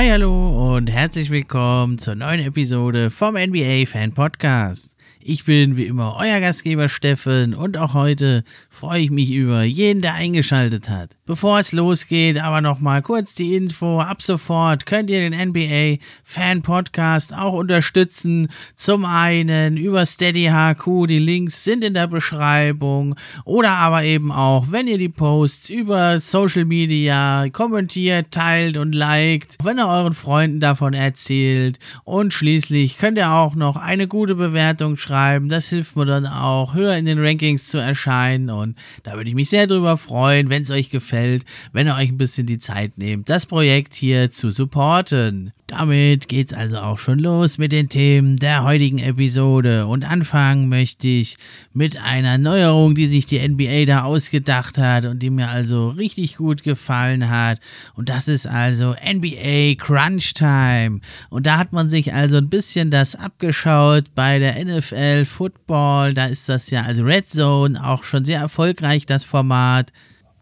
Hi, hallo und herzlich willkommen zur neuen Episode vom NBA Fan Podcast. Ich bin wie immer euer Gastgeber Steffen und auch heute freue ich mich über jeden, der eingeschaltet hat. Bevor es losgeht, aber nochmal kurz die Info. Ab sofort könnt ihr den NBA Fan Podcast auch unterstützen. Zum einen über Steady HQ, die Links sind in der Beschreibung. Oder aber eben auch, wenn ihr die Posts über Social Media kommentiert, teilt und liked, wenn ihr euren Freunden davon erzählt. Und schließlich könnt ihr auch noch eine gute Bewertung schreiben. Das hilft mir dann auch, höher in den Rankings zu erscheinen. Und da würde ich mich sehr drüber freuen, wenn es euch gefällt wenn ihr euch ein bisschen die Zeit nehmt, das Projekt hier zu supporten. Damit geht's also auch schon los mit den Themen der heutigen Episode. Und anfangen möchte ich mit einer Neuerung, die sich die NBA da ausgedacht hat und die mir also richtig gut gefallen hat. Und das ist also NBA Crunch Time. Und da hat man sich also ein bisschen das abgeschaut bei der NFL Football, da ist das ja also Red Zone auch schon sehr erfolgreich das Format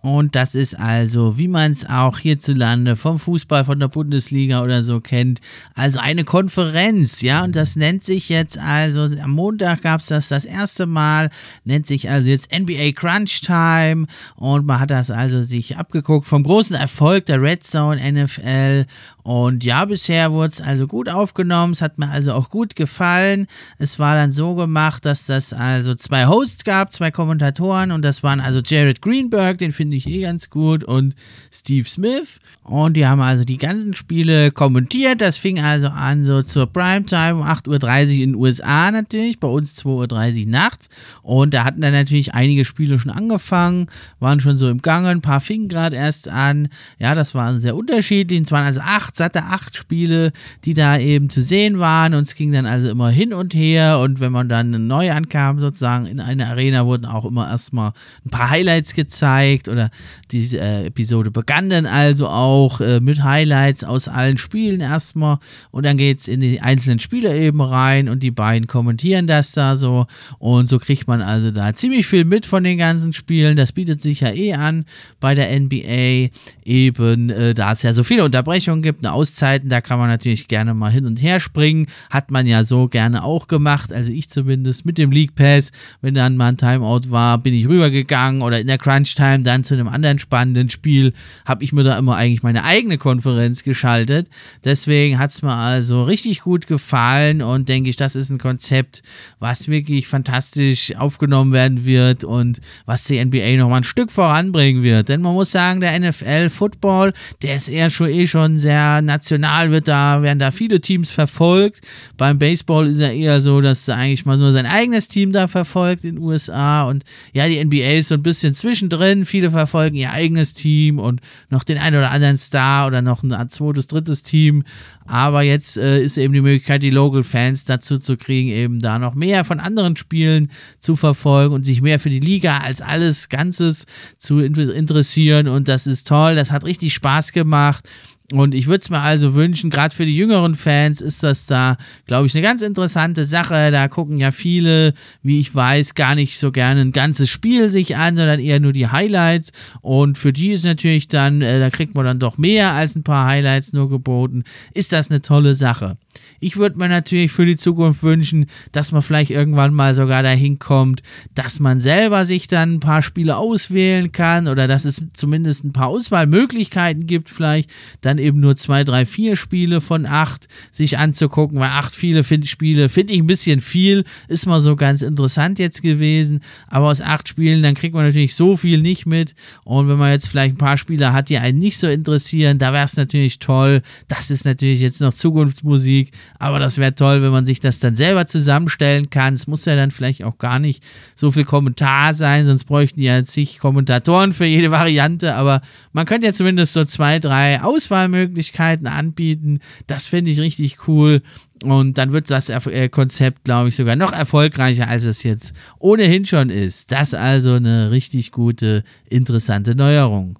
und das ist also, wie man es auch hierzulande vom Fußball, von der Bundesliga oder so kennt, also eine Konferenz, ja, und das nennt sich jetzt also, am Montag gab es das das erste Mal, nennt sich also jetzt NBA Crunch Time und man hat das also sich abgeguckt. Vom großen Erfolg der Red Zone NFL und ja, bisher wurde es also gut aufgenommen, es hat mir also auch gut gefallen. Es war dann so gemacht, dass das also zwei Hosts gab, zwei Kommentatoren und das waren also Jared Greenberg, den finde ich eh ganz gut, und Steve Smith. Und die haben also die ganzen Spiele kommentiert. Das fing also an so zur Primetime um 8.30 Uhr in den USA natürlich, bei uns 2.30 Uhr nachts. Und da hatten dann natürlich einige Spiele schon angefangen, waren schon so im Gange, ein paar fingen gerade erst an. Ja, das war sehr unterschiedlich. Es waren also acht satte acht Spiele, die da eben zu sehen waren. Und es ging dann also immer hin und her. Und wenn man dann neu ankam sozusagen in eine Arena wurden auch immer erstmal ein paar Highlights gezeigt. Oder diese äh, Episode begann dann also auch äh, mit Highlights aus allen Spielen erstmal. Und dann geht es in die einzelnen Spiele eben rein. Und die beiden kommentieren das da so. Und so kriegt man also da ziemlich viel mit von den ganzen Spielen, das bietet sich ja eh an bei der NBA eben, äh, da es ja so viele Unterbrechungen gibt, Auszeiten, da kann man natürlich gerne mal hin und her springen. Hat man ja so gerne auch gemacht, also ich zumindest mit dem League Pass. Wenn dann mal ein Timeout war, bin ich rübergegangen oder in der Crunch Time dann zu einem anderen spannenden Spiel, habe ich mir da immer eigentlich meine eigene Konferenz geschaltet. Deswegen hat es mir also richtig gut gefallen und denke ich, das ist ein Konzept, was wirklich fantastisch aufgenommen werden wird und was die NBA noch mal ein Stück voranbringen wird. Denn man muss sagen, der NFL Football, der ist eher schon eh schon sehr national wird da, werden da viele Teams verfolgt. Beim Baseball ist ja eher so, dass eigentlich mal nur sein eigenes Team da verfolgt in den USA. Und ja, die NBA ist so ein bisschen zwischendrin. Viele verfolgen ihr eigenes Team und noch den einen oder anderen Star oder noch ein zweites, drittes Team. Aber jetzt äh, ist eben die Möglichkeit, die Local Fans dazu zu kriegen, eben da noch mehr von anderen Spielen zu verfolgen und sich mehr für die Liga als alles Ganzes zu interessieren. Und das ist toll. Das hat richtig Spaß gemacht. Und ich würde es mir also wünschen, gerade für die jüngeren Fans ist das da, glaube ich, eine ganz interessante Sache. Da gucken ja viele, wie ich weiß, gar nicht so gerne ein ganzes Spiel sich an, sondern eher nur die Highlights. Und für die ist natürlich dann, äh, da kriegt man dann doch mehr als ein paar Highlights nur geboten. Ist das eine tolle Sache. Ich würde mir natürlich für die Zukunft wünschen, dass man vielleicht irgendwann mal sogar dahin kommt, dass man selber sich dann ein paar Spiele auswählen kann oder dass es zumindest ein paar Auswahlmöglichkeiten gibt, vielleicht. Dann eben nur zwei, drei, vier Spiele von acht sich anzugucken, weil acht viele find Spiele finde ich ein bisschen viel, ist mal so ganz interessant jetzt gewesen, aber aus acht Spielen, dann kriegt man natürlich so viel nicht mit. Und wenn man jetzt vielleicht ein paar Spiele hat, die einen nicht so interessieren, da wäre es natürlich toll, das ist natürlich jetzt noch Zukunftsmusik, schwierig, aber das wäre toll, wenn man sich das dann selber zusammenstellen kann. Es muss ja dann vielleicht auch gar nicht so viel Kommentar sein, sonst bräuchten ja zig Kommentatoren für jede Variante, aber man könnte ja zumindest so zwei, drei Auswahlmöglichkeiten anbieten. Das finde ich richtig cool. Und dann wird das äh, Konzept, glaube ich, sogar noch erfolgreicher, als es jetzt ohnehin schon ist. Das also eine richtig gute, interessante Neuerung.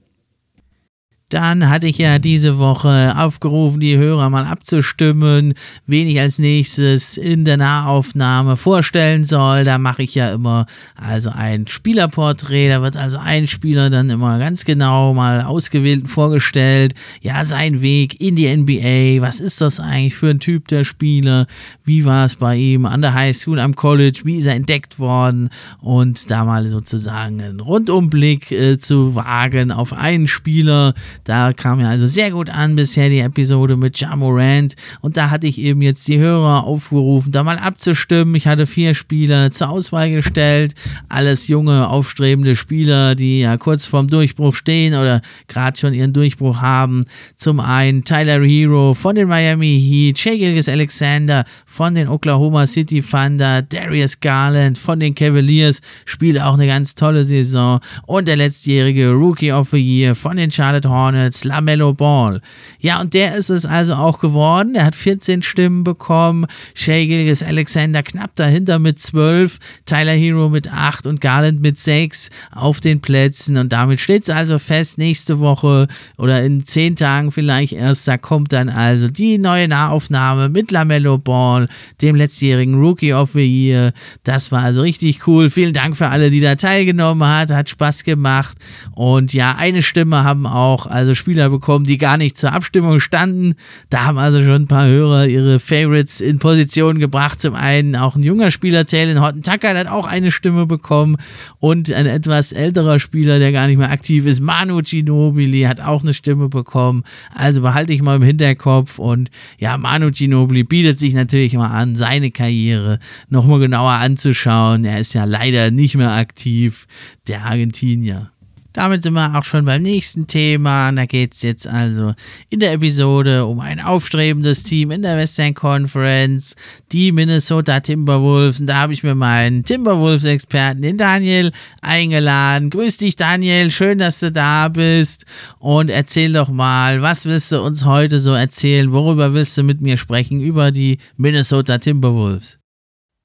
Dann hatte ich ja diese Woche aufgerufen, die Hörer mal abzustimmen, wen ich als nächstes in der Nahaufnahme vorstellen soll. Da mache ich ja immer also ein Spielerporträt. Da wird also ein Spieler dann immer ganz genau mal ausgewählt vorgestellt. Ja, sein Weg in die NBA. Was ist das eigentlich für ein Typ der Spieler? Wie war es bei ihm an der Highschool, am College? Wie ist er entdeckt worden? Und da mal sozusagen einen Rundumblick äh, zu wagen auf einen Spieler da kam ja also sehr gut an bisher die Episode mit Jamorant. Und da hatte ich eben jetzt die Hörer aufgerufen, da mal abzustimmen. Ich hatte vier Spieler zur Auswahl gestellt. Alles junge, aufstrebende Spieler, die ja kurz vorm Durchbruch stehen oder gerade schon ihren Durchbruch haben. Zum einen Tyler Hero von den Miami Heat, Shea Gilgis Alexander von den Oklahoma City Thunder, Darius Garland von den Cavaliers, spielt auch eine ganz tolle Saison. Und der letztjährige Rookie of the Year von den Charlotte Hornets LaMelo Ball. Ja, und der ist es also auch geworden. Er hat 14 Stimmen bekommen. Shea Gilgis Alexander knapp dahinter mit 12. Tyler Hero mit 8 und Garland mit 6 auf den Plätzen. Und damit steht es also fest, nächste Woche oder in 10 Tagen vielleicht erst, da kommt dann also die neue Nahaufnahme mit LaMelo Ball, dem letztjährigen Rookie of the Year. Das war also richtig cool. Vielen Dank für alle, die da teilgenommen hat. Hat Spaß gemacht. Und ja, eine Stimme haben auch also Spieler bekommen, die gar nicht zur Abstimmung standen. Da haben also schon ein paar Hörer ihre Favorites in Position gebracht. Zum einen auch ein junger Spieler, Taylor Horton Tucker, hat auch eine Stimme bekommen und ein etwas älterer Spieler, der gar nicht mehr aktiv ist, Manu Ginobili, hat auch eine Stimme bekommen. Also behalte ich mal im Hinterkopf und ja, Manu Ginobili bietet sich natürlich mal an, seine Karriere nochmal genauer anzuschauen. Er ist ja leider nicht mehr aktiv, der Argentinier. Damit sind wir auch schon beim nächsten Thema. Da geht es jetzt also in der Episode um ein aufstrebendes Team in der Western Conference, die Minnesota Timberwolves. Und da habe ich mir meinen Timberwolves-Experten, den Daniel, eingeladen. Grüß dich, Daniel. Schön, dass du da bist. Und erzähl doch mal, was willst du uns heute so erzählen? Worüber willst du mit mir sprechen? Über die Minnesota Timberwolves.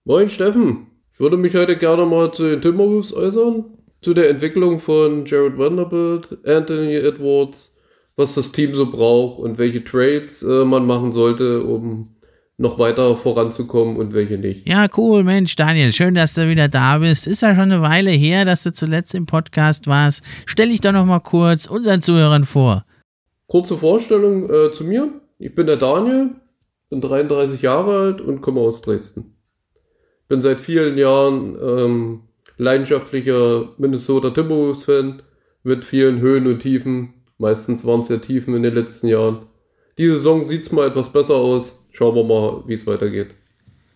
Moin, Steffen. Ich würde mich heute gerne mal zu den Timberwolves äußern zu der Entwicklung von Jared Vanderbilt, Anthony Edwards, was das Team so braucht und welche Trades äh, man machen sollte, um noch weiter voranzukommen und welche nicht. Ja, cool, Mensch, Daniel, schön, dass du wieder da bist. Ist ja schon eine Weile her, dass du zuletzt im Podcast warst. Stell dich doch noch mal kurz unseren Zuhörern vor. Kurze Vorstellung äh, zu mir. Ich bin der Daniel, bin 33 Jahre alt und komme aus Dresden. Bin seit vielen Jahren ähm, leidenschaftlicher Minnesota Timberwolves-Fan mit vielen Höhen und Tiefen. Meistens waren es ja Tiefen in den letzten Jahren. Diese Saison sieht es mal etwas besser aus. Schauen wir mal, wie es weitergeht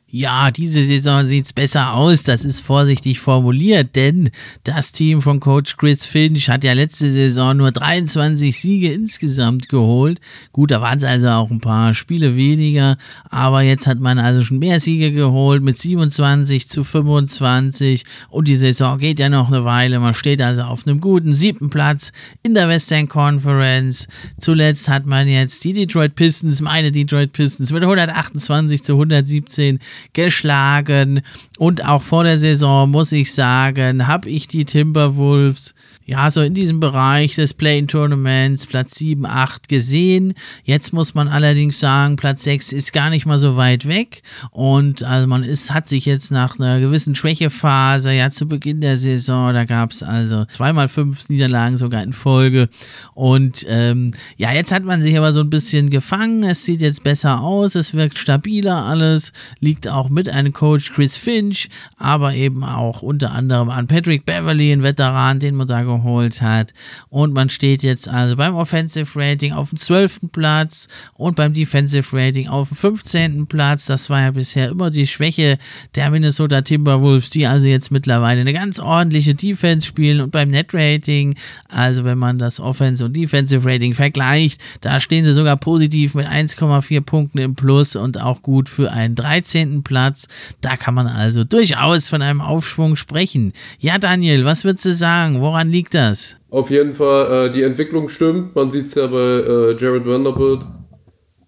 ja, diese Saison sieht's besser aus. Das ist vorsichtig formuliert, denn das Team von Coach Chris Finch hat ja letzte Saison nur 23 Siege insgesamt geholt. Gut, da waren es also auch ein paar Spiele weniger, aber jetzt hat man also schon mehr Siege geholt mit 27 zu 25 und die Saison geht ja noch eine Weile. Man steht also auf einem guten siebten Platz in der Western Conference. Zuletzt hat man jetzt die Detroit Pistons, meine Detroit Pistons mit 128 zu 117 geschlagen. Und auch vor der Saison, muss ich sagen, habe ich die Timberwolves ja, so in diesem Bereich des Play-In-Tournaments Platz 7, 8 gesehen. Jetzt muss man allerdings sagen, Platz 6 ist gar nicht mal so weit weg. Und also man ist, hat sich jetzt nach einer gewissen Schwächephase, ja zu Beginn der Saison, da gab es also zweimal fünf Niederlagen sogar in Folge. Und ähm, ja, jetzt hat man sich aber so ein bisschen gefangen. Es sieht jetzt besser aus, es wirkt stabiler alles, liegt auch mit einem Coach Chris Finch, aber eben auch unter anderem an Patrick Beverly, ein Veteran, den man da geholt hat. Und man steht jetzt also beim Offensive Rating auf dem 12. Platz und beim Defensive Rating auf dem 15. Platz. Das war ja bisher immer die Schwäche der Minnesota Timberwolves, die also jetzt mittlerweile eine ganz ordentliche Defense spielen und beim Net Rating, also wenn man das Offense und Defensive Rating vergleicht, da stehen sie sogar positiv mit 1,4 Punkten im Plus und auch gut für einen 13. Platz. Da kann man also durchaus von einem Aufschwung sprechen. Ja, Daniel, was würdest du sagen? Woran liegt das? Auf jeden Fall, äh, die Entwicklung stimmt. Man sieht es ja bei äh, Jared Vanderbilt.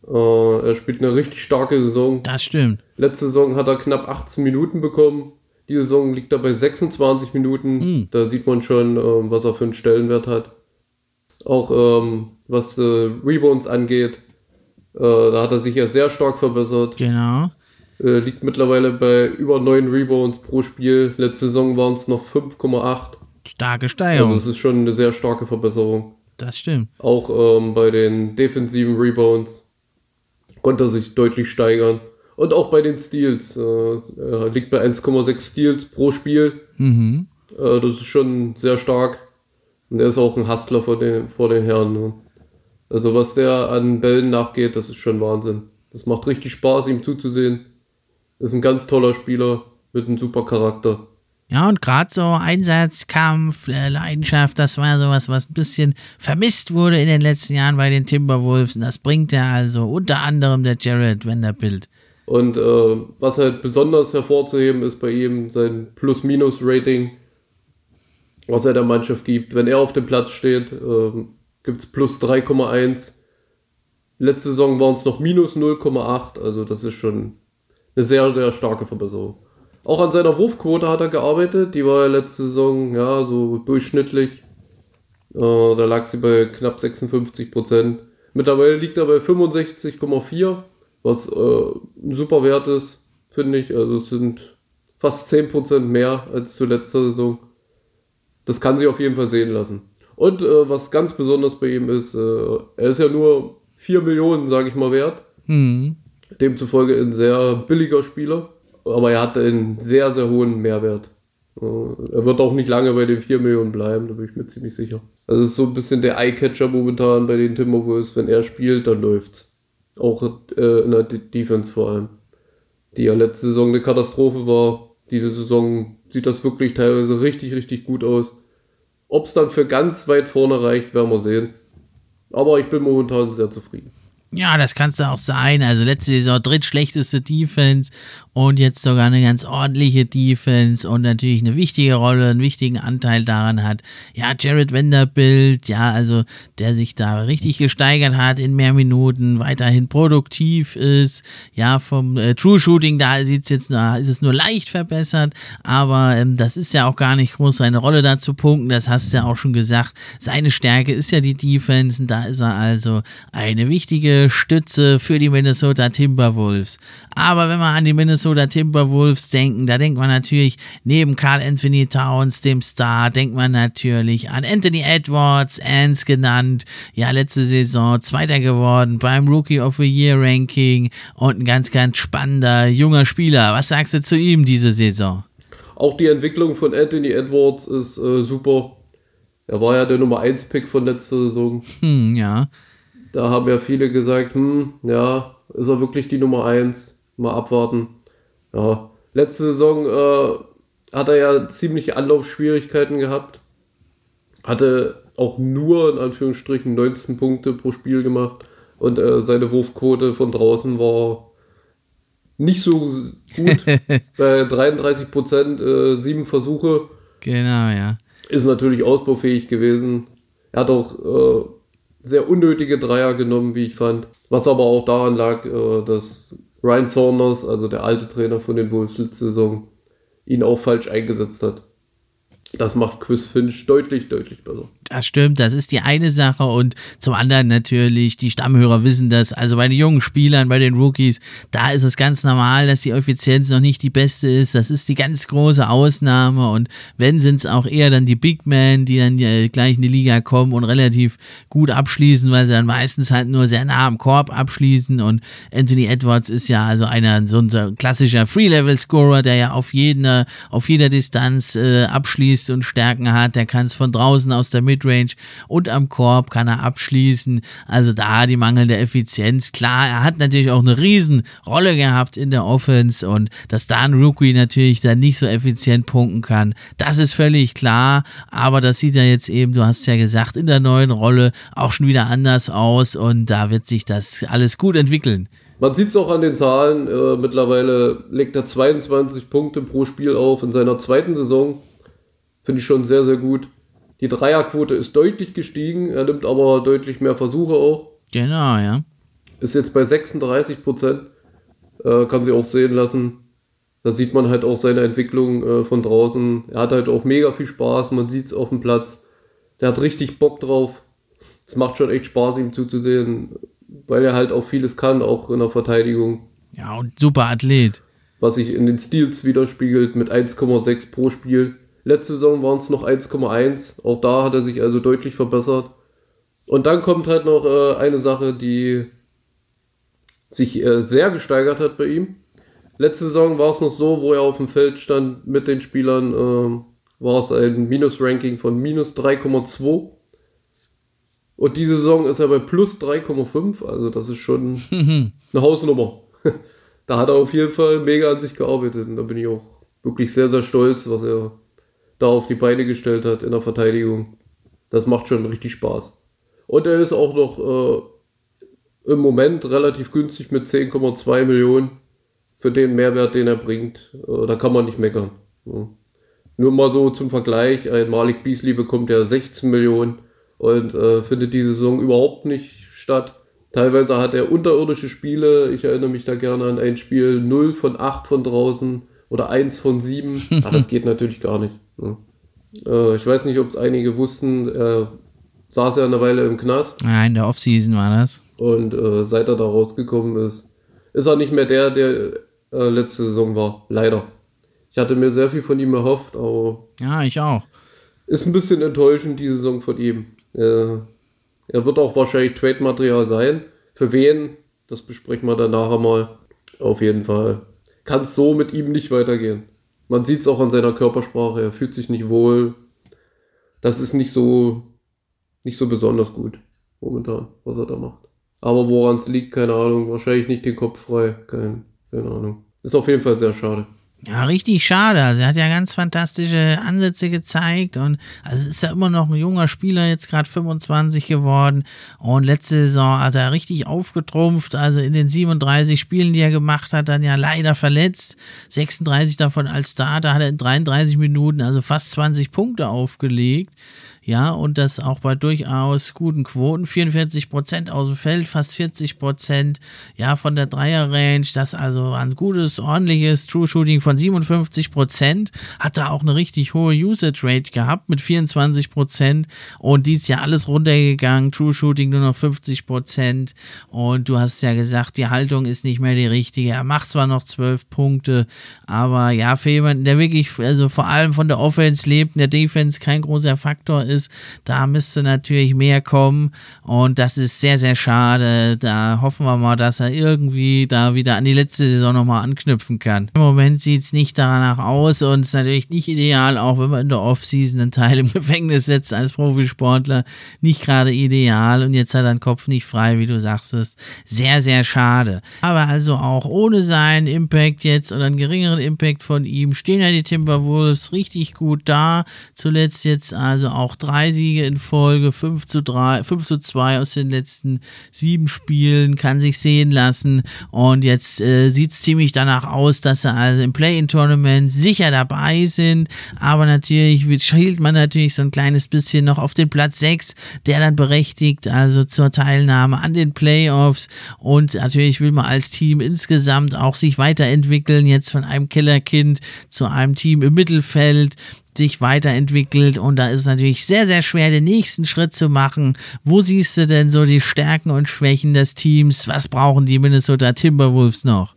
Äh, er spielt eine richtig starke Saison. Das stimmt. Letzte Saison hat er knapp 18 Minuten bekommen. Die Saison liegt er bei 26 Minuten. Mhm. Da sieht man schon, äh, was er für einen Stellenwert hat. Auch ähm, was äh, Rebounds angeht. Äh, da hat er sich ja sehr stark verbessert. Genau. Äh, liegt mittlerweile bei über 9 Rebounds pro Spiel. Letzte Saison waren es noch 5,8. Starke Steigerung. Also es ist schon eine sehr starke Verbesserung. Das stimmt. Auch ähm, bei den defensiven Rebounds konnte er sich deutlich steigern. Und auch bei den Steals. Äh, er liegt bei 1,6 Steals pro Spiel. Mhm. Äh, das ist schon sehr stark. Und er ist auch ein Hustler vor den, vor den Herren. Ne? Also was der an Bällen nachgeht, das ist schon Wahnsinn. Das macht richtig Spaß, ihm zuzusehen. Ist ein ganz toller Spieler mit einem super Charakter. Ja, und gerade so Einsatzkampf, äh, Leidenschaft, das war sowas, was ein bisschen vermisst wurde in den letzten Jahren bei den Timberwolves. Und das bringt ja also unter anderem der Jared Vanderbilt. Und äh, was halt besonders hervorzuheben ist bei ihm sein Plus-Minus-Rating, was er der Mannschaft gibt. Wenn er auf dem Platz steht, äh, gibt es plus 3,1. Letzte Saison waren es noch minus 0,8. Also das ist schon eine sehr, sehr starke Verbesserung. Auch an seiner Wurfquote hat er gearbeitet. Die war ja letzte Saison ja so durchschnittlich. Äh, da lag sie bei knapp 56 Prozent. Mittlerweile liegt er bei 65,4, was äh, ein super Wert ist, finde ich. Also es sind fast 10 Prozent mehr als zur letzten Saison. Das kann sich auf jeden Fall sehen lassen. Und äh, was ganz besonders bei ihm ist, äh, er ist ja nur 4 Millionen, sage ich mal, wert. Mhm. Demzufolge ein sehr billiger Spieler aber er hat einen sehr, sehr hohen Mehrwert. Er wird auch nicht lange bei den 4 Millionen bleiben, da bin ich mir ziemlich sicher. Also es ist so ein bisschen der Eyecatcher momentan bei den Timberwolves. Wenn er spielt, dann läuft's. Auch äh, in der D Defense vor allem. Die ja letzte Saison eine Katastrophe war. Diese Saison sieht das wirklich teilweise richtig, richtig gut aus. Ob es dann für ganz weit vorne reicht, werden wir sehen. Aber ich bin momentan sehr zufrieden. Ja, das kannst du auch sein. Also letzte Saison drittschlechteste Defense und jetzt sogar eine ganz ordentliche Defense und natürlich eine wichtige Rolle, einen wichtigen Anteil daran hat. Ja, Jared Vanderbilt, ja, also der sich da richtig gesteigert hat in mehr Minuten, weiterhin produktiv ist. Ja, vom äh, True Shooting, da sieht's jetzt nur, ist es nur leicht verbessert, aber ähm, das ist ja auch gar nicht groß seine Rolle da zu punkten. Das hast du ja auch schon gesagt. Seine Stärke ist ja die Defense und da ist er also eine wichtige Stütze für die Minnesota Timberwolves. Aber wenn wir an die Minnesota Timberwolves denken, da denkt man natürlich neben Carl Anthony Towns, dem Star, denkt man natürlich an Anthony Edwards, Ans genannt. Ja, letzte Saison Zweiter geworden beim Rookie of the Year Ranking und ein ganz, ganz spannender junger Spieler. Was sagst du zu ihm diese Saison? Auch die Entwicklung von Anthony Edwards ist äh, super. Er war ja der Nummer 1 Pick von letzter Saison. Hm, ja. Da haben ja viele gesagt, hm, ja, ist er wirklich die Nummer 1? Mal abwarten. Ja, letzte Saison äh, hat er ja ziemliche Anlaufschwierigkeiten gehabt. Hatte auch nur in Anführungsstrichen 19 Punkte pro Spiel gemacht und äh, seine Wurfquote von draußen war nicht so gut. Bei 33 Prozent, äh, sieben Versuche. Genau, ja. Ist natürlich ausbaufähig gewesen. Er hat auch äh, sehr unnötige Dreier genommen, wie ich fand. Was aber auch daran lag, äh, dass Ryan Saunders, also der alte Trainer von den Wolves letzte Saison, ihn auch falsch eingesetzt hat. Das macht Chris Finch deutlich, deutlich besser. Das stimmt, das ist die eine Sache und zum anderen natürlich, die Stammhörer wissen das, also bei den jungen Spielern, bei den Rookies, da ist es ganz normal, dass die Effizienz noch nicht die beste ist, das ist die ganz große Ausnahme und wenn sind es auch eher dann die Big Men, die dann gleich in die Liga kommen und relativ gut abschließen, weil sie dann meistens halt nur sehr nah am Korb abschließen und Anthony Edwards ist ja also einer, so ein klassischer Free-Level-Scorer, der ja auf jeder, auf jeder Distanz äh, abschließt und Stärken hat, der kann es von draußen aus der Mitte Midrange und am Korb kann er abschließen. Also da die mangelnde Effizienz. Klar, er hat natürlich auch eine Riesenrolle gehabt in der Offense und dass da ein Rookie natürlich dann nicht so effizient punkten kann, das ist völlig klar. Aber das sieht ja jetzt eben, du hast ja gesagt, in der neuen Rolle auch schon wieder anders aus und da wird sich das alles gut entwickeln. Man sieht es auch an den Zahlen. Äh, mittlerweile legt er 22 Punkte pro Spiel auf in seiner zweiten Saison. Finde ich schon sehr, sehr gut. Die Dreierquote ist deutlich gestiegen, er nimmt aber deutlich mehr Versuche auch. Genau, ja. Ist jetzt bei 36 Prozent, äh, kann sie auch sehen lassen. Da sieht man halt auch seine Entwicklung äh, von draußen. Er hat halt auch mega viel Spaß, man sieht es auf dem Platz. Der hat richtig Bock drauf. Es macht schon echt Spaß, ihm zuzusehen, weil er halt auch vieles kann, auch in der Verteidigung. Ja, und super Athlet. Was sich in den Steals widerspiegelt mit 1,6 pro Spiel. Letzte Saison waren es noch 1,1. Auch da hat er sich also deutlich verbessert. Und dann kommt halt noch äh, eine Sache, die sich äh, sehr gesteigert hat bei ihm. Letzte Saison war es noch so, wo er auf dem Feld stand mit den Spielern, äh, war es ein Minus-Ranking von minus 3,2. Und diese Saison ist er bei plus 3,5. Also das ist schon eine Hausnummer. da hat er auf jeden Fall mega an sich gearbeitet. Und da bin ich auch wirklich sehr, sehr stolz, was er da auf die Beine gestellt hat in der Verteidigung. Das macht schon richtig Spaß. Und er ist auch noch äh, im Moment relativ günstig mit 10,2 Millionen für den Mehrwert, den er bringt. Äh, da kann man nicht meckern. Ja. Nur mal so zum Vergleich, ein Malik Beasley bekommt ja 16 Millionen und äh, findet die Saison überhaupt nicht statt. Teilweise hat er unterirdische Spiele. Ich erinnere mich da gerne an ein Spiel 0 von 8 von draußen oder 1 von 7. ah, das geht natürlich gar nicht. Äh, ich weiß nicht, ob es einige wussten, er saß ja eine Weile im Knast. Ja, in der Offseason war das. Und äh, seit er da rausgekommen ist, ist er nicht mehr der, der äh, letzte Saison war. Leider. Ich hatte mir sehr viel von ihm erhofft, aber. Ja, ich auch. Ist ein bisschen enttäuschend, die Saison von ihm. er wird auch wahrscheinlich Trade-Material sein. Für wen? Das besprechen wir dann nachher mal. Auf jeden Fall. Kann es so mit ihm nicht weitergehen. Man sieht es auch an seiner Körpersprache, er fühlt sich nicht wohl. Das ist nicht so, nicht so besonders gut momentan, was er da macht. Aber woran es liegt, keine Ahnung. Wahrscheinlich nicht den Kopf frei, kein, keine Ahnung. Ist auf jeden Fall sehr schade. Ja, richtig schade. Also er hat ja ganz fantastische Ansätze gezeigt und also ist ja immer noch ein junger Spieler, jetzt gerade 25 geworden und letzte Saison hat er richtig aufgetrumpft, also in den 37 Spielen, die er gemacht hat, dann ja leider verletzt, 36 davon als Starter, hat er in 33 Minuten also fast 20 Punkte aufgelegt ja, und das auch bei durchaus guten Quoten, 44 Prozent aus dem Feld, fast 40 Prozent, ja, von der Dreier-Range, das also ein gutes, ordentliches True-Shooting von 57 Prozent, hat da auch eine richtig hohe Usage-Rate gehabt mit 24 Prozent. Und die ist ja alles runtergegangen, True-Shooting nur noch 50 Prozent. Und du hast ja gesagt, die Haltung ist nicht mehr die richtige, er macht zwar noch 12 Punkte, aber ja, für jemanden, der wirklich, also vor allem von der Offense lebt, in der Defense kein großer Faktor ist. Da müsste natürlich mehr kommen und das ist sehr, sehr schade. Da hoffen wir mal, dass er irgendwie da wieder an die letzte Saison nochmal anknüpfen kann. Im Moment sieht es nicht danach aus und ist natürlich nicht ideal, auch wenn man in der Offseason einen Teil im Gefängnis setzt als Profisportler. Nicht gerade ideal und jetzt hat er den Kopf nicht frei, wie du sagtest. Sehr, sehr schade. Aber also auch ohne seinen Impact jetzt oder einen geringeren Impact von ihm stehen ja die Timberwolves richtig gut da. Zuletzt jetzt also auch drei Siege in Folge, 5 zu 3, 5 zu 2 aus den letzten sieben Spielen, kann sich sehen lassen. Und jetzt äh, sieht es ziemlich danach aus, dass sie also im Play-In-Tournament sicher dabei sind. Aber natürlich schielt man natürlich so ein kleines bisschen noch auf den Platz 6, der dann berechtigt, also zur Teilnahme an den Playoffs. Und natürlich will man als Team insgesamt auch sich weiterentwickeln, jetzt von einem Killerkind zu einem Team im Mittelfeld. Sich weiterentwickelt und da ist es natürlich sehr, sehr schwer, den nächsten Schritt zu machen. Wo siehst du denn so die Stärken und Schwächen des Teams? Was brauchen die Minnesota Timberwolves noch?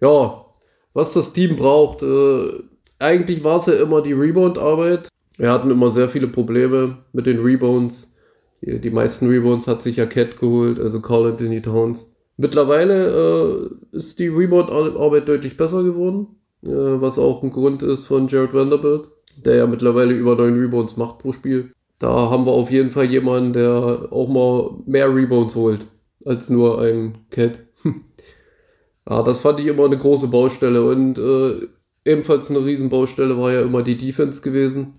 Ja, was das Team braucht, äh, eigentlich war es ja immer die Rebound-Arbeit. Wir hatten immer sehr viele Probleme mit den Rebounds. Die meisten Rebounds hat sich ja Cat geholt, also Carl Anthony Towns. Mittlerweile äh, ist die Rebound-Arbeit deutlich besser geworden, äh, was auch ein Grund ist von Jared Vanderbilt, der ja mittlerweile über neun Rebounds macht pro Spiel. Da haben wir auf jeden Fall jemanden, der auch mal mehr Rebounds holt als nur ein Cat. ja, das fand ich immer eine große Baustelle und äh, ebenfalls eine Riesenbaustelle war ja immer die Defense gewesen.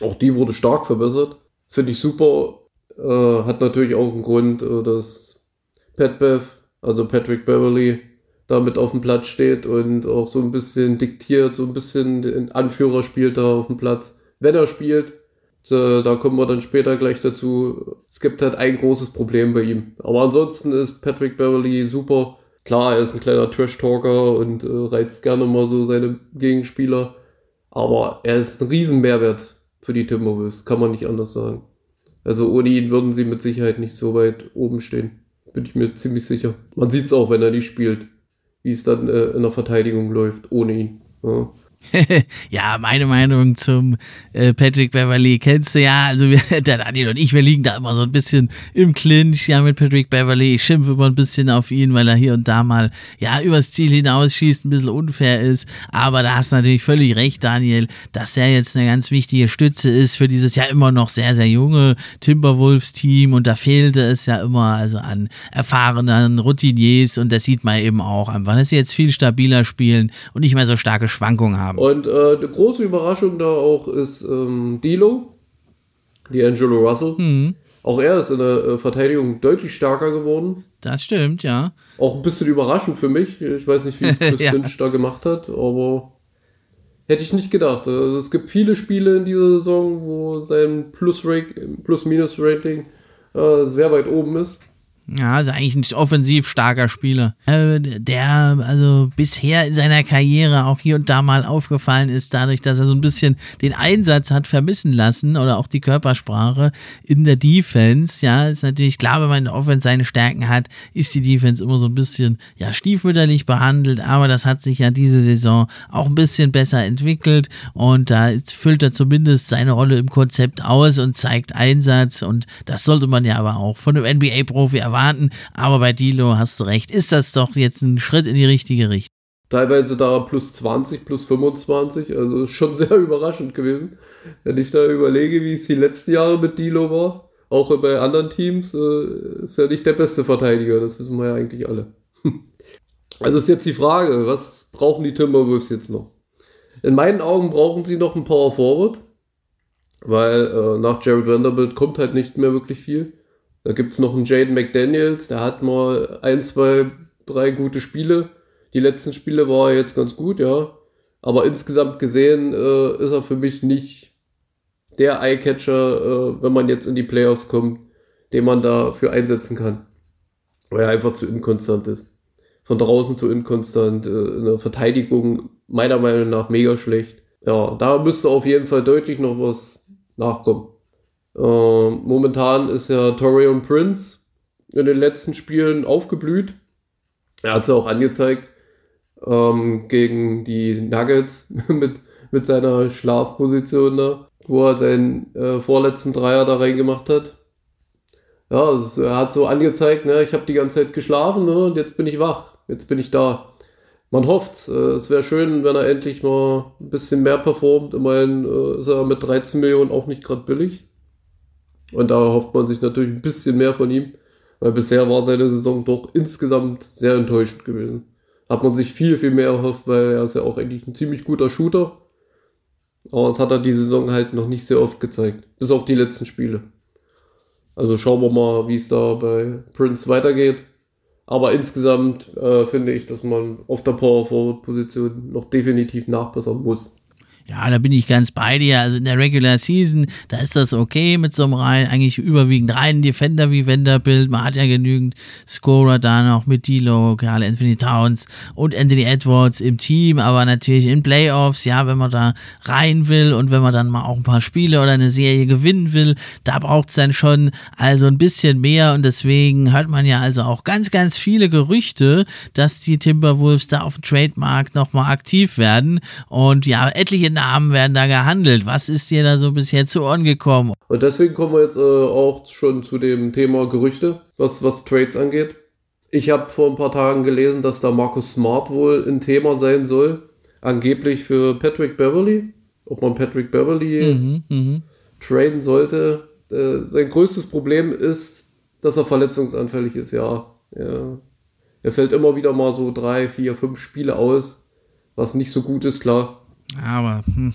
Auch die wurde stark verbessert. Finde ich super. Äh, hat natürlich auch einen Grund, äh, dass Pat Beth, also Patrick Beverly, damit auf dem Platz steht und auch so ein bisschen diktiert, so ein bisschen den Anführer spielt da auf dem Platz. Wenn er spielt, so, da kommen wir dann später gleich dazu. Es gibt halt ein großes Problem bei ihm. Aber ansonsten ist Patrick Beverly super. Klar, er ist ein kleiner Trash-Talker und äh, reizt gerne mal so seine Gegenspieler. Aber er ist ein Riesenmehrwert für die Timberwolves, kann man nicht anders sagen. Also ohne ihn würden sie mit Sicherheit nicht so weit oben stehen. Bin ich mir ziemlich sicher. Man sieht es auch, wenn er nicht spielt, wie es dann äh, in der Verteidigung läuft, ohne ihn. Ja. ja, meine Meinung zum äh, Patrick Beverly kennst du ja. Also wir, der Daniel und ich, wir liegen da immer so ein bisschen im Clinch, ja, mit Patrick Beverly. Ich schimpfe immer ein bisschen auf ihn, weil er hier und da mal, ja, übers Ziel hinausschießt, ein bisschen unfair ist. Aber da hast du natürlich völlig recht, Daniel, dass er jetzt eine ganz wichtige Stütze ist für dieses ja immer noch sehr, sehr junge Timberwolves-Team. Und da fehlte es ja immer, also an erfahrenen Routiniers. Und das sieht man eben auch einfach, dass sie jetzt viel stabiler spielen und nicht mehr so starke Schwankungen haben haben. Und äh, eine große Überraschung da auch ist ähm, Dilo, die Angelo Russell. Mhm. Auch er ist in der äh, Verteidigung deutlich stärker geworden. Das stimmt, ja. Auch ein bisschen überraschend für mich. Ich weiß nicht, wie es Chris ja. Lynch da gemacht hat, aber hätte ich nicht gedacht. Also es gibt viele Spiele in dieser Saison, wo sein Plus-Minus-Rating äh, sehr weit oben ist. Ja, also eigentlich ein offensiv starker Spieler, äh, der also bisher in seiner Karriere auch hier und da mal aufgefallen ist, dadurch, dass er so ein bisschen den Einsatz hat vermissen lassen oder auch die Körpersprache in der Defense. Ja, ist natürlich klar, wenn man in der Offense seine Stärken hat, ist die Defense immer so ein bisschen ja stiefmütterlich behandelt, aber das hat sich ja diese Saison auch ein bisschen besser entwickelt und da füllt er zumindest seine Rolle im Konzept aus und zeigt Einsatz und das sollte man ja aber auch von einem NBA-Profi erwarten erwarten. Aber bei Dilo hast du recht, ist das doch jetzt ein Schritt in die richtige Richtung. Teilweise da plus 20, plus 25, also ist schon sehr überraschend gewesen. Wenn ich da überlege, wie es die letzten Jahre mit Dilo war, auch bei anderen Teams, äh, ist er nicht der beste Verteidiger, das wissen wir ja eigentlich alle. Also ist jetzt die Frage, was brauchen die Timberwolves jetzt noch? In meinen Augen brauchen sie noch einen Power Forward, weil äh, nach Jared Vanderbilt kommt halt nicht mehr wirklich viel. Da gibt es noch einen Jaden McDaniels, der hat mal ein, zwei, drei gute Spiele. Die letzten Spiele war er jetzt ganz gut, ja. Aber insgesamt gesehen äh, ist er für mich nicht der Eyecatcher, äh, wenn man jetzt in die Playoffs kommt, den man dafür einsetzen kann. Weil er einfach zu inkonstant ist. Von draußen zu inkonstant, äh, in der Verteidigung meiner Meinung nach mega schlecht. Ja, da müsste auf jeden Fall deutlich noch was nachkommen. Äh, momentan ist ja Torion Prince in den letzten Spielen aufgeblüht. Er hat es ja auch angezeigt ähm, gegen die Nuggets mit, mit seiner Schlafposition da, wo er seinen äh, vorletzten Dreier da reingemacht hat. Ja, also er hat so angezeigt, ne, ich habe die ganze Zeit geschlafen ne, und jetzt bin ich wach, jetzt bin ich da. Man hofft, äh, es wäre schön, wenn er endlich mal ein bisschen mehr performt. Immerhin äh, ist er mit 13 Millionen auch nicht gerade billig. Und da hofft man sich natürlich ein bisschen mehr von ihm, weil bisher war seine Saison doch insgesamt sehr enttäuschend gewesen. Hat man sich viel, viel mehr erhofft, weil er ist ja auch eigentlich ein ziemlich guter Shooter. Aber das hat er die Saison halt noch nicht sehr oft gezeigt, bis auf die letzten Spiele. Also schauen wir mal, wie es da bei Prince weitergeht. Aber insgesamt äh, finde ich, dass man auf der Power Forward Position noch definitiv nachbessern muss. Ja, da bin ich ganz bei dir. Also in der Regular Season, da ist das okay mit so einem rein, eigentlich überwiegend reinen Defender wie Vanderbilt. Man hat ja genügend Scorer da noch mit Dilo, Karl Anthony Towns und Anthony Edwards im Team, aber natürlich in Playoffs, ja, wenn man da rein will und wenn man dann mal auch ein paar Spiele oder eine Serie gewinnen will, da braucht es dann schon also ein bisschen mehr und deswegen hört man ja also auch ganz, ganz viele Gerüchte, dass die Timberwolves da auf dem Trademark nochmal aktiv werden und ja, etliche Namen werden da gehandelt. Was ist dir da so bisher zu Ohren gekommen? Und deswegen kommen wir jetzt äh, auch schon zu dem Thema Gerüchte, was, was Trades angeht. Ich habe vor ein paar Tagen gelesen, dass da Markus Smart wohl ein Thema sein soll. Angeblich für Patrick Beverly. Ob man Patrick Beverly mhm, mh. traden sollte. Äh, sein größtes Problem ist, dass er verletzungsanfällig ist, ja. ja. Er fällt immer wieder mal so drei, vier, fünf Spiele aus, was nicht so gut ist, klar. Aber, hm.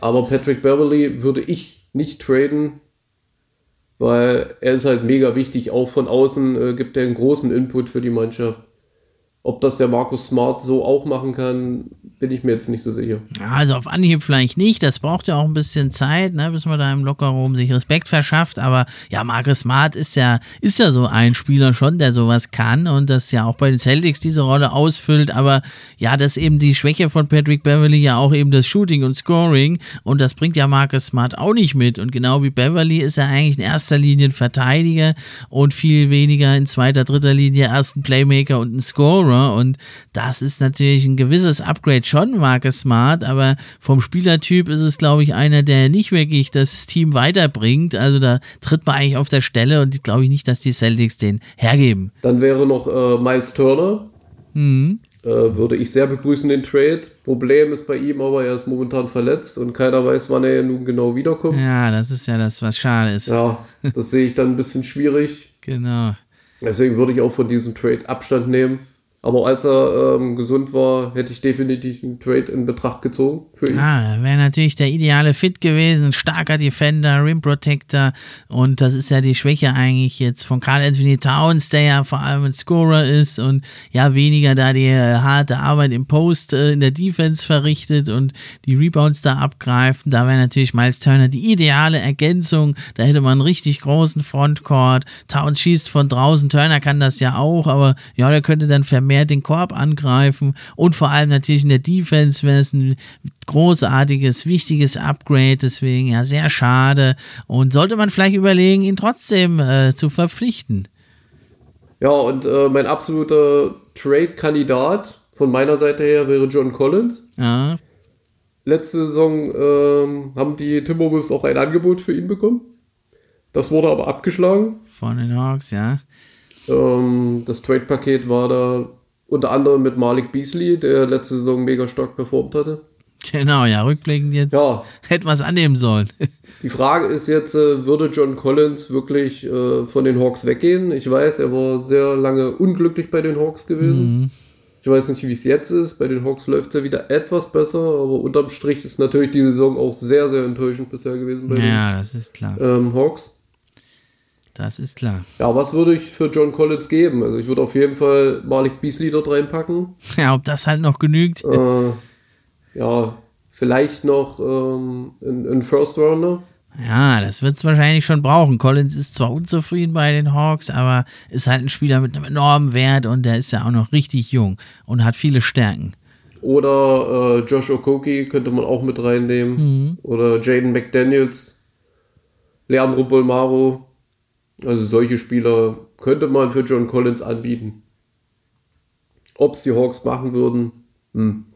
Aber Patrick Beverly würde ich nicht traden, weil er ist halt mega wichtig. Auch von außen äh, gibt er einen großen Input für die Mannschaft. Ob das der Markus Smart so auch machen kann, bin ich mir jetzt nicht so sicher. Also auf Anhieb vielleicht nicht. Das braucht ja auch ein bisschen Zeit, ne, bis man da im Lockerroom sich Respekt verschafft. Aber ja, Marcus Smart ist ja, ist ja so ein Spieler schon, der sowas kann und das ja auch bei den Celtics diese Rolle ausfüllt. Aber ja, das ist eben die Schwäche von Patrick Beverly ja auch eben das Shooting und Scoring. Und das bringt ja Marcus Smart auch nicht mit. Und genau wie Beverly ist er eigentlich in erster Linie ein Verteidiger und viel weniger in zweiter, dritter Linie erst ein Playmaker und ein Scorer. Und das ist natürlich ein gewisses Upgrade schon, Marcus Smart, aber vom Spielertyp ist es, glaube ich, einer, der nicht wirklich das Team weiterbringt. Also da tritt man eigentlich auf der Stelle und ich glaube ich nicht, dass die Celtics den hergeben. Dann wäre noch äh, Miles Turner. Mhm. Äh, würde ich sehr begrüßen, den Trade. Problem ist bei ihm aber, er ist momentan verletzt und keiner weiß, wann er nun genau wiederkommt. Ja, das ist ja das, was schade ist. Ja, das sehe ich dann ein bisschen schwierig. Genau. Deswegen würde ich auch von diesem Trade Abstand nehmen. Aber als er ähm, gesund war, hätte ich definitiv einen Trade in Betracht gezogen für ihn. Ah, wäre natürlich der ideale Fit gewesen. Starker Defender, Rim Protector. Und das ist ja die Schwäche eigentlich jetzt von Carl Anthony Towns, der ja vor allem ein Scorer ist und ja weniger da die äh, harte Arbeit im Post äh, in der Defense verrichtet und die Rebounds da abgreifen. Da wäre natürlich Miles Turner die ideale Ergänzung. Da hätte man einen richtig großen Frontcourt. Towns schießt von draußen. Turner kann das ja auch, aber ja, der könnte dann vermehrt mehr den Korb angreifen und vor allem natürlich in der Defense wäre es ein großartiges, wichtiges Upgrade, deswegen ja sehr schade und sollte man vielleicht überlegen, ihn trotzdem äh, zu verpflichten. Ja, und äh, mein absoluter Trade-Kandidat von meiner Seite her wäre John Collins. Ja. Letzte Saison ähm, haben die Timberwolves auch ein Angebot für ihn bekommen. Das wurde aber abgeschlagen. Von den Hawks, ja. Ähm, das Trade-Paket war da unter anderem mit Malik Beasley, der letzte Saison mega stark performt hatte. Genau, ja, rückblickend jetzt ja. hätte man es annehmen sollen. Die Frage ist jetzt, äh, würde John Collins wirklich äh, von den Hawks weggehen? Ich weiß, er war sehr lange unglücklich bei den Hawks gewesen. Mhm. Ich weiß nicht, wie es jetzt ist. Bei den Hawks läuft es ja wieder etwas besser, aber unterm Strich ist natürlich die Saison auch sehr, sehr enttäuschend bisher gewesen bei ja, den das ist klar. Ähm, Hawks. Das ist klar. Ja, was würde ich für John Collins geben? Also ich würde auf jeden Fall Malik Beasley dort reinpacken. Ja, ob das halt noch genügt. Äh, ja, vielleicht noch ähm, ein First Rounder. Ja, das wird es wahrscheinlich schon brauchen. Collins ist zwar unzufrieden bei den Hawks, aber ist halt ein Spieler mit einem enormen Wert und der ist ja auch noch richtig jung und hat viele Stärken. Oder äh, Josh Okoki könnte man auch mit reinnehmen. Mhm. Oder Jaden McDaniels, Leandro Bolmaro. Also solche Spieler könnte man für John Collins anbieten. Ob es die Hawks machen würden, hm.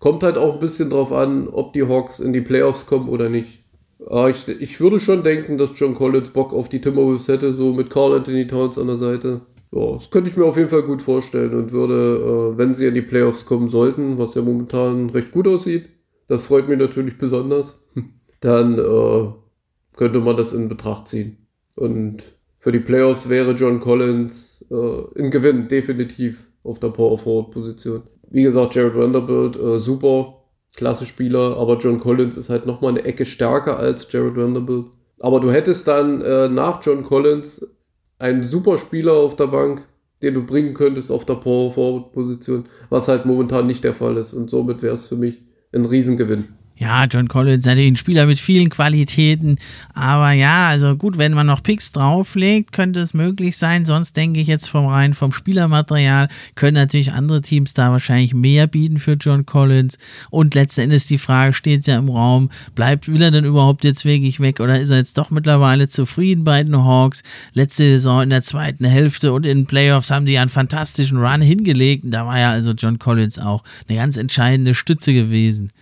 kommt halt auch ein bisschen drauf an, ob die Hawks in die Playoffs kommen oder nicht. Aber ich, ich würde schon denken, dass John Collins Bock auf die Timberwolves hätte, so mit Carl Anthony Towns an der Seite. Ja, das könnte ich mir auf jeden Fall gut vorstellen und würde, äh, wenn sie in die Playoffs kommen sollten, was ja momentan recht gut aussieht, das freut mich natürlich besonders, dann äh, könnte man das in Betracht ziehen. Und für die Playoffs wäre John Collins äh, ein Gewinn, definitiv auf der Power Forward Position. Wie gesagt, Jared Vanderbilt, äh, super, klasse Spieler, aber John Collins ist halt nochmal eine Ecke stärker als Jared Vanderbilt. Aber du hättest dann äh, nach John Collins einen super Spieler auf der Bank, den du bringen könntest auf der Power Forward Position, was halt momentan nicht der Fall ist. Und somit wäre es für mich ein Riesengewinn. Ja, John Collins natürlich ein Spieler mit vielen Qualitäten. Aber ja, also gut, wenn man noch Picks drauflegt, könnte es möglich sein. Sonst denke ich jetzt vom rein vom Spielermaterial können natürlich andere Teams da wahrscheinlich mehr bieten für John Collins. Und letzten Endes die Frage steht ja im Raum, bleibt, will er denn überhaupt jetzt wirklich weg oder ist er jetzt doch mittlerweile zufrieden bei den Hawks? Letzte Saison in der zweiten Hälfte und in den Playoffs haben die einen fantastischen Run hingelegt. Und da war ja also John Collins auch eine ganz entscheidende Stütze gewesen.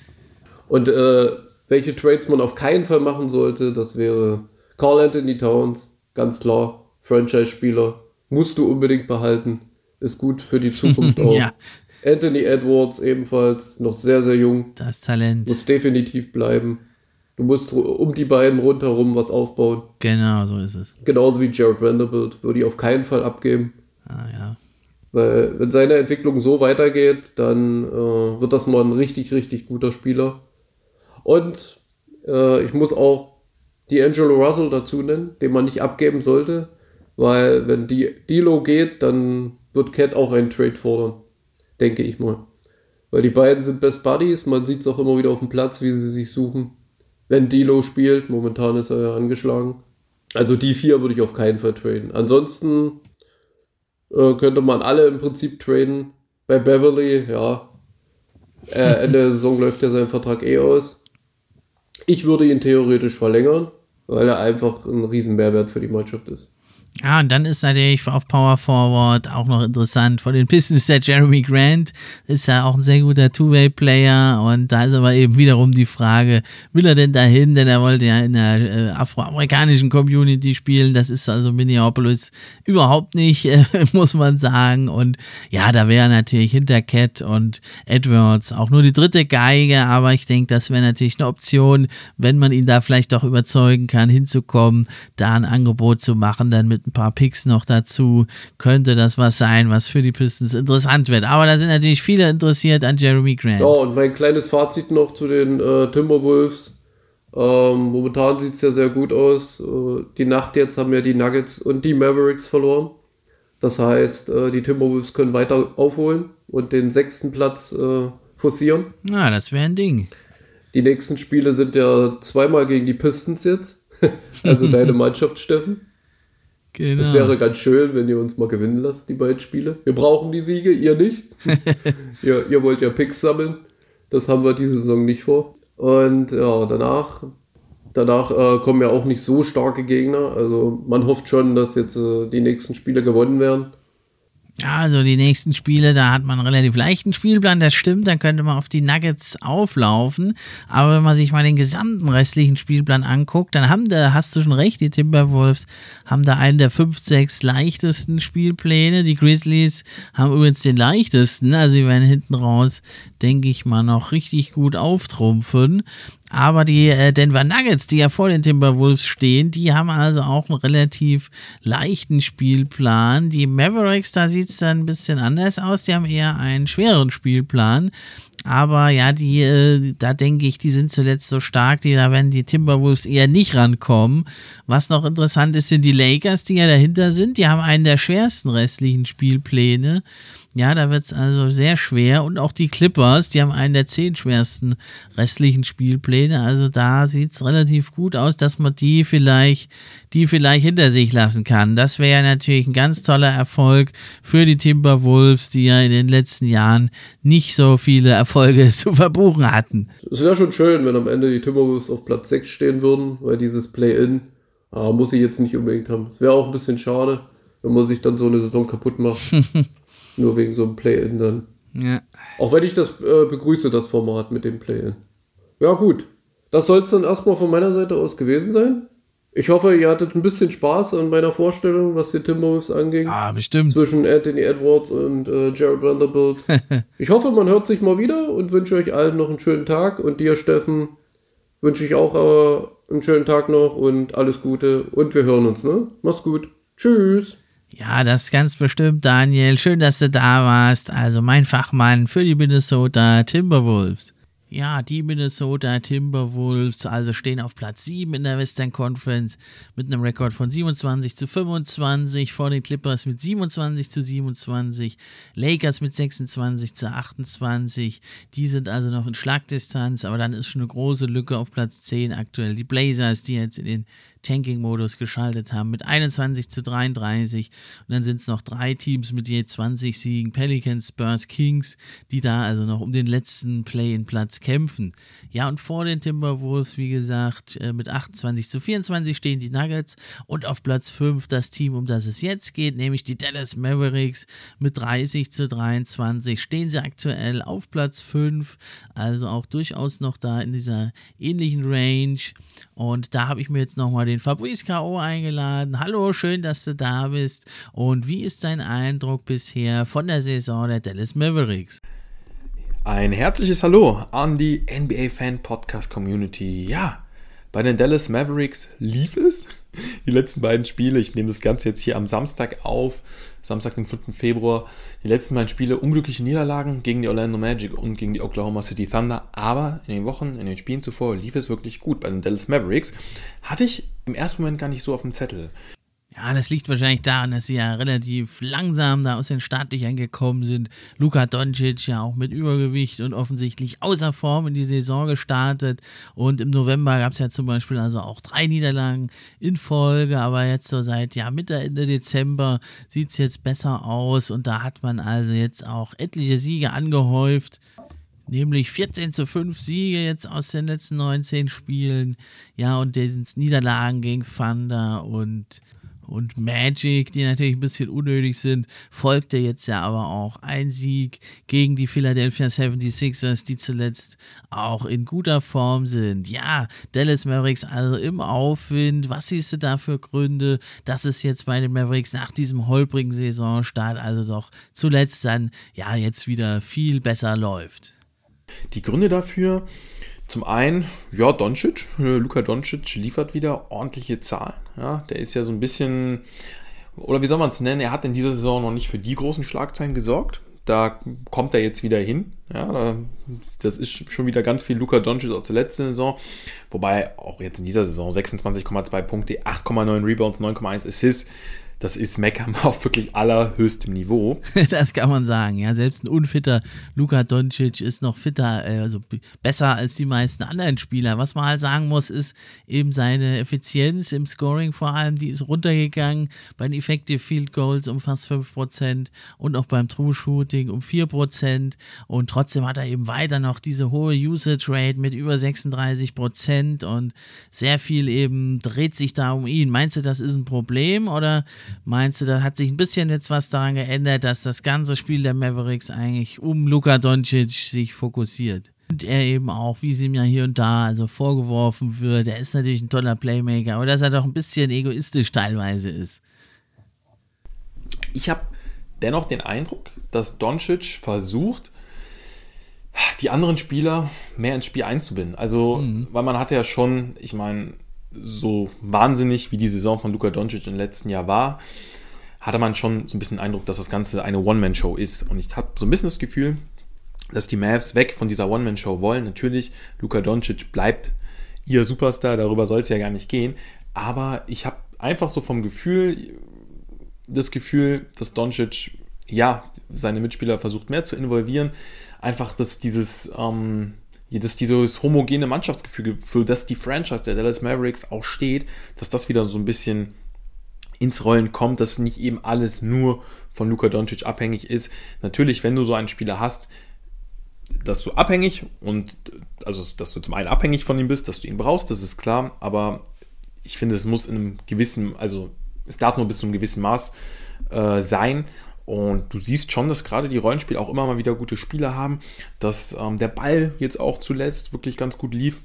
Und äh, welche Trades man auf keinen Fall machen sollte, das wäre Carl Anthony Towns, ganz klar, Franchise-Spieler, musst du unbedingt behalten, ist gut für die Zukunft auch. ja. Anthony Edwards ebenfalls noch sehr, sehr jung. Das Talent. Muss definitiv bleiben. Du musst um die beiden rundherum was aufbauen. Genau, so ist es. Genauso wie Jared Vanderbilt. Würde ich auf keinen Fall abgeben. Ah, ja. Weil, wenn seine Entwicklung so weitergeht, dann äh, wird das mal ein richtig, richtig guter Spieler. Und äh, ich muss auch die Angelo Russell dazu nennen, den man nicht abgeben sollte, weil wenn die Dilo geht, dann wird Cat auch einen Trade fordern, denke ich mal. Weil die beiden sind Best Buddies, man sieht es auch immer wieder auf dem Platz, wie sie sich suchen. Wenn Dilo spielt, momentan ist er ja angeschlagen. Also die vier würde ich auf keinen Fall traden. Ansonsten äh, könnte man alle im Prinzip traden. Bei Beverly, ja. Äh, Ende der Saison läuft ja sein Vertrag eh aus. Ich würde ihn theoretisch verlängern, weil er einfach ein riesen Mehrwert für die Mannschaft ist. Ja, und dann ist natürlich auf Power Forward auch noch interessant. Von den Pistons der Jeremy Grant ist ja auch ein sehr guter Two-Way-Player. Und da ist aber eben wiederum die Frage, will er denn dahin? Denn er wollte ja in der äh, afroamerikanischen Community spielen. Das ist also Minneapolis überhaupt nicht, äh, muss man sagen. Und ja, da wäre natürlich hinter Cat und Edwards auch nur die dritte Geige. Aber ich denke, das wäre natürlich eine Option, wenn man ihn da vielleicht doch überzeugen kann, hinzukommen, da ein Angebot zu machen, dann mit ein paar Picks noch dazu, könnte das was sein, was für die Pistons interessant wird. Aber da sind natürlich viele interessiert an Jeremy Grant. Ja, und mein kleines Fazit noch zu den äh, Timberwolves. Ähm, momentan sieht es ja sehr gut aus. Äh, die Nacht jetzt haben ja die Nuggets und die Mavericks verloren. Das heißt, äh, die Timberwolves können weiter aufholen und den sechsten Platz äh, forcieren. Na, das wäre ein Ding. Die nächsten Spiele sind ja zweimal gegen die Pistons jetzt. also deine Mannschaft, Steffen. Genau. Es wäre ganz schön, wenn ihr uns mal gewinnen lasst, die beiden Spiele. Wir brauchen die Siege, ihr nicht. ihr, ihr wollt ja Picks sammeln. Das haben wir diese Saison nicht vor. Und ja, danach, danach äh, kommen ja auch nicht so starke Gegner. Also man hofft schon, dass jetzt äh, die nächsten Spiele gewonnen werden. Ja, also die nächsten Spiele, da hat man einen relativ leichten Spielplan, das stimmt, dann könnte man auf die Nuggets auflaufen. Aber wenn man sich mal den gesamten restlichen Spielplan anguckt, dann haben da, hast du schon recht, die Timberwolves haben da einen der fünf, sechs leichtesten Spielpläne. Die Grizzlies haben übrigens den leichtesten, also sie werden hinten raus, denke ich mal, noch richtig gut auftrumpfen. Aber die äh, Denver Nuggets, die ja vor den Timberwolves stehen, die haben also auch einen relativ leichten Spielplan. Die Mavericks, da sieht es dann ein bisschen anders aus. Die haben eher einen schwereren Spielplan. Aber ja, die, äh, da denke ich, die sind zuletzt so stark, die, da werden die Timberwolves eher nicht rankommen. Was noch interessant ist, sind die Lakers, die ja dahinter sind. Die haben einen der schwersten restlichen Spielpläne. Ja, da wird es also sehr schwer. Und auch die Clippers, die haben einen der zehn schwersten restlichen Spielpläne. Also da sieht es relativ gut aus, dass man die vielleicht, die vielleicht hinter sich lassen kann. Das wäre natürlich ein ganz toller Erfolg für die Timberwolves, die ja in den letzten Jahren nicht so viele Erfolge zu verbuchen hatten. Es wäre schon schön, wenn am Ende die Timberwolves auf Platz 6 stehen würden, weil dieses Play-In ah, muss ich jetzt nicht unbedingt haben. Es wäre auch ein bisschen schade, wenn man sich dann so eine Saison kaputt macht. Nur wegen so einem Play-In dann. Ja. Auch wenn ich das äh, begrüße, das Format mit dem Play-In. Ja, gut. Das soll es dann erstmal von meiner Seite aus gewesen sein. Ich hoffe, ihr hattet ein bisschen Spaß an meiner Vorstellung, was die Timberwolves anging. Ah, bestimmt. Zwischen Anthony Edwards und äh, Jared Vanderbilt. ich hoffe, man hört sich mal wieder und wünsche euch allen noch einen schönen Tag. Und dir, Steffen, wünsche ich auch äh, einen schönen Tag noch und alles Gute. Und wir hören uns, ne? Mach's gut. Tschüss. Ja, das ganz bestimmt, Daniel. Schön, dass du da warst. Also mein Fachmann für die Minnesota Timberwolves. Ja, die Minnesota Timberwolves also stehen auf Platz 7 in der Western Conference mit einem Rekord von 27 zu 25, vor den Clippers mit 27 zu 27, Lakers mit 26 zu 28. Die sind also noch in Schlagdistanz, aber dann ist schon eine große Lücke auf Platz 10 aktuell. Die Blazers, die jetzt in den Tanking-Modus geschaltet haben mit 21 zu 33 und dann sind es noch drei Teams mit je 20 Siegen, Pelicans, Spurs, Kings, die da also noch um den letzten Play-in-Platz kämpfen. Ja, und vor den Timberwolves, wie gesagt, äh, mit 28 zu 24 stehen die Nuggets. Und auf Platz 5 das Team, um das es jetzt geht, nämlich die Dallas Mavericks. Mit 30 zu 23 stehen sie aktuell auf Platz 5, also auch durchaus noch da in dieser ähnlichen Range. Und da habe ich mir jetzt nochmal den den Fabrice K.O. eingeladen. Hallo, schön, dass du da bist. Und wie ist dein Eindruck bisher von der Saison der Dallas Mavericks? Ein herzliches Hallo an die NBA-Fan-Podcast-Community. Ja, bei den Dallas Mavericks lief es. Die letzten beiden Spiele, ich nehme das Ganze jetzt hier am Samstag auf, Samstag, den 5. Februar. Die letzten beiden Spiele unglückliche Niederlagen gegen die Orlando Magic und gegen die Oklahoma City Thunder. Aber in den Wochen, in den Spielen zuvor lief es wirklich gut bei den Dallas Mavericks. Hatte ich im ersten Moment gar nicht so auf dem Zettel. Ja, das liegt wahrscheinlich daran, dass sie ja relativ langsam da aus den Startlöchern gekommen sind. Luka Doncic ja auch mit Übergewicht und offensichtlich außer Form in die Saison gestartet. Und im November gab es ja zum Beispiel also auch drei Niederlagen in Folge. Aber jetzt so seit ja Mitte, Ende Dezember sieht es jetzt besser aus. Und da hat man also jetzt auch etliche Siege angehäuft nämlich 14 zu 5 Siege jetzt aus den letzten 19 Spielen. Ja, und diesen Niederlagen gegen Thunder und und Magic, die natürlich ein bisschen unnötig sind, folgte jetzt ja aber auch ein Sieg gegen die Philadelphia 76ers, die zuletzt auch in guter Form sind. Ja, Dallas Mavericks also im Aufwind. Was siehst du da für Gründe, dass es jetzt bei den Mavericks nach diesem holprigen Saisonstart also doch zuletzt dann ja jetzt wieder viel besser läuft? Die Gründe dafür, zum einen, ja, Doncic, äh, Luka Doncic liefert wieder ordentliche Zahlen. Ja, der ist ja so ein bisschen, oder wie soll man es nennen, er hat in dieser Saison noch nicht für die großen Schlagzeilen gesorgt. Da kommt er jetzt wieder hin. Ja, das ist schon wieder ganz viel Luka Doncic aus der letzten Saison. Wobei auch jetzt in dieser Saison 26,2 Punkte, 8,9 Rebounds, 9,1 Assists das ist Meckern auf wirklich allerhöchstem Niveau. das kann man sagen, ja. Selbst ein unfitter Luka Doncic ist noch fitter, äh, also besser als die meisten anderen Spieler. Was man halt sagen muss, ist eben seine Effizienz im Scoring vor allem, die ist runtergegangen. Bei den Effective Field Goals um fast 5% und auch beim True Shooting um 4%. Und trotzdem hat er eben weiter noch diese hohe Usage Rate mit über 36% und sehr viel eben dreht sich da um ihn. Meinst du, das ist ein Problem oder Meinst du, da hat sich ein bisschen jetzt was daran geändert, dass das ganze Spiel der Mavericks eigentlich um Luka Doncic sich fokussiert? Und er eben auch, wie es ihm ja hier und da also vorgeworfen wird, er ist natürlich ein toller Playmaker, aber dass er doch ein bisschen egoistisch teilweise ist. Ich habe dennoch den Eindruck, dass Doncic versucht, die anderen Spieler mehr ins Spiel einzubinden. Also, mhm. weil man hat ja schon, ich meine, so wahnsinnig wie die Saison von Luka Doncic im letzten Jahr war, hatte man schon so ein bisschen den Eindruck, dass das Ganze eine One-Man-Show ist. Und ich habe so ein bisschen das Gefühl, dass die Mavs weg von dieser One-Man-Show wollen. Natürlich, Luka Doncic bleibt ihr Superstar, darüber soll es ja gar nicht gehen. Aber ich habe einfach so vom Gefühl, das Gefühl, dass Doncic, ja, seine Mitspieler versucht mehr zu involvieren. Einfach, dass dieses, ähm, dass dieses homogene Mannschaftsgefüge, für das die Franchise der Dallas Mavericks auch steht, dass das wieder so ein bisschen ins Rollen kommt, dass nicht eben alles nur von Luka Doncic abhängig ist. Natürlich, wenn du so einen Spieler hast, dass du abhängig und also dass du zum einen abhängig von ihm bist, dass du ihn brauchst, das ist klar, aber ich finde, es muss in einem gewissen, also es darf nur bis zu einem gewissen Maß äh, sein und du siehst schon, dass gerade die Rollenspiele auch immer mal wieder gute Spieler haben, dass ähm, der Ball jetzt auch zuletzt wirklich ganz gut lief.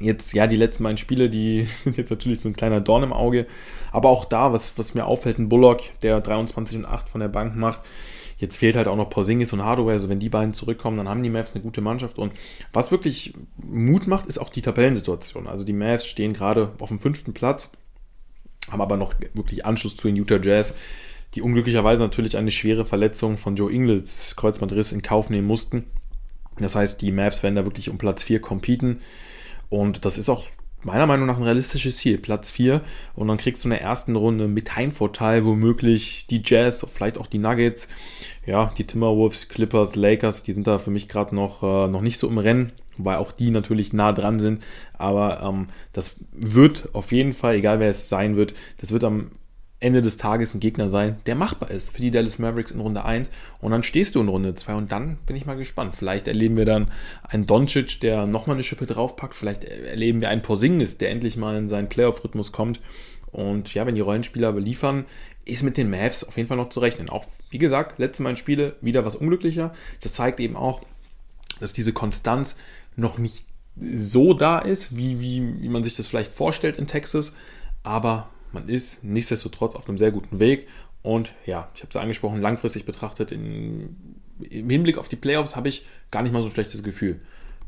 Jetzt, ja, die letzten beiden Spiele, die sind jetzt natürlich so ein kleiner Dorn im Auge. Aber auch da, was, was mir auffällt, ein Bullock, der 23 und 8 von der Bank macht. Jetzt fehlt halt auch noch Porzingis und Hardaway. Also wenn die beiden zurückkommen, dann haben die Mavs eine gute Mannschaft. Und was wirklich Mut macht, ist auch die Tabellensituation. Also die Mavs stehen gerade auf dem fünften Platz, haben aber noch wirklich Anschluss zu den Utah Jazz die unglücklicherweise natürlich eine schwere Verletzung von Joe Ingles Kreuzbandriss in Kauf nehmen mussten. Das heißt, die Mavs werden da wirklich um Platz 4 competen. Und das ist auch meiner Meinung nach ein realistisches Ziel, Platz 4. Und dann kriegst du in der ersten Runde mit Heimvorteil womöglich die Jazz, vielleicht auch die Nuggets, ja, die Timberwolves, Clippers, Lakers, die sind da für mich gerade noch, äh, noch nicht so im Rennen, weil auch die natürlich nah dran sind. Aber ähm, das wird auf jeden Fall, egal wer es sein wird, das wird am Ende des Tages ein Gegner sein, der machbar ist für die Dallas Mavericks in Runde 1 und dann stehst du in Runde 2 und dann bin ich mal gespannt. Vielleicht erleben wir dann einen Doncic, der nochmal eine Schippe draufpackt, vielleicht erleben wir einen Porzingis, der endlich mal in seinen Playoff-Rhythmus kommt und ja, wenn die Rollenspieler beliefern, ist mit den Mavs auf jeden Fall noch zu rechnen. Auch, wie gesagt, letztes Mal in Spiele wieder was unglücklicher. Das zeigt eben auch, dass diese Konstanz noch nicht so da ist, wie, wie, wie man sich das vielleicht vorstellt in Texas. Aber man ist nichtsdestotrotz auf einem sehr guten Weg. Und ja, ich habe es angesprochen, langfristig betrachtet, in, im Hinblick auf die Playoffs habe ich gar nicht mal so ein schlechtes Gefühl,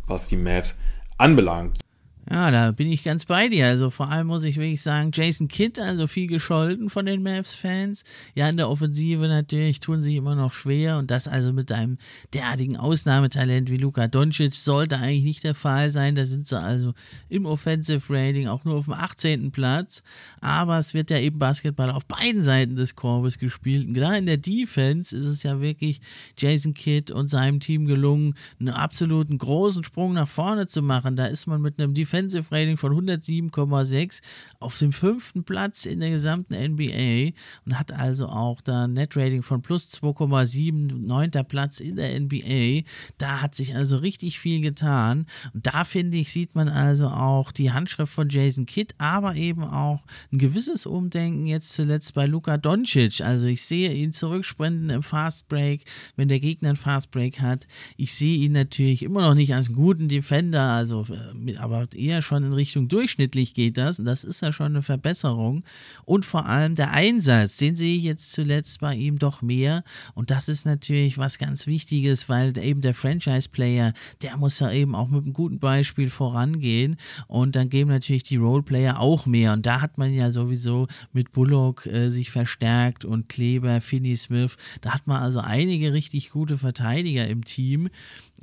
was die Mavs anbelangt. Ja, da bin ich ganz bei dir. Also vor allem muss ich wirklich sagen, Jason Kidd, also viel gescholten von den Mavs-Fans. Ja, in der Offensive natürlich tun sich immer noch schwer und das also mit einem derartigen Ausnahmetalent wie Luka Doncic sollte eigentlich nicht der Fall sein. Da sind sie also im Offensive Rating auch nur auf dem 18. Platz. Aber es wird ja eben Basketball auf beiden Seiten des Korbes gespielt. Und gerade in der Defense ist es ja wirklich Jason Kidd und seinem Team gelungen, einen absoluten großen Sprung nach vorne zu machen. Da ist man mit einem Defense Defensive Rating von 107,6 auf dem fünften Platz in der gesamten NBA und hat also auch da ein Net Rating von plus 2,7, neunter Platz in der NBA. Da hat sich also richtig viel getan und da finde ich, sieht man also auch die Handschrift von Jason Kidd, aber eben auch ein gewisses Umdenken jetzt zuletzt bei Luka Doncic. Also ich sehe ihn zurücksprinten im Fast Break, wenn der Gegner einen Fast Break hat. Ich sehe ihn natürlich immer noch nicht als guten Defender, also äh, aber eher schon in Richtung durchschnittlich geht das. Und das ist ja schon eine Verbesserung. Und vor allem der Einsatz, den sehe ich jetzt zuletzt bei ihm doch mehr. Und das ist natürlich was ganz Wichtiges, weil eben der Franchise-Player, der muss ja eben auch mit einem guten Beispiel vorangehen. Und dann geben natürlich die Roleplayer auch mehr. Und da hat man ja sowieso mit Bullock äh, sich verstärkt und Kleber, Finney Smith. Da hat man also einige richtig gute Verteidiger im Team.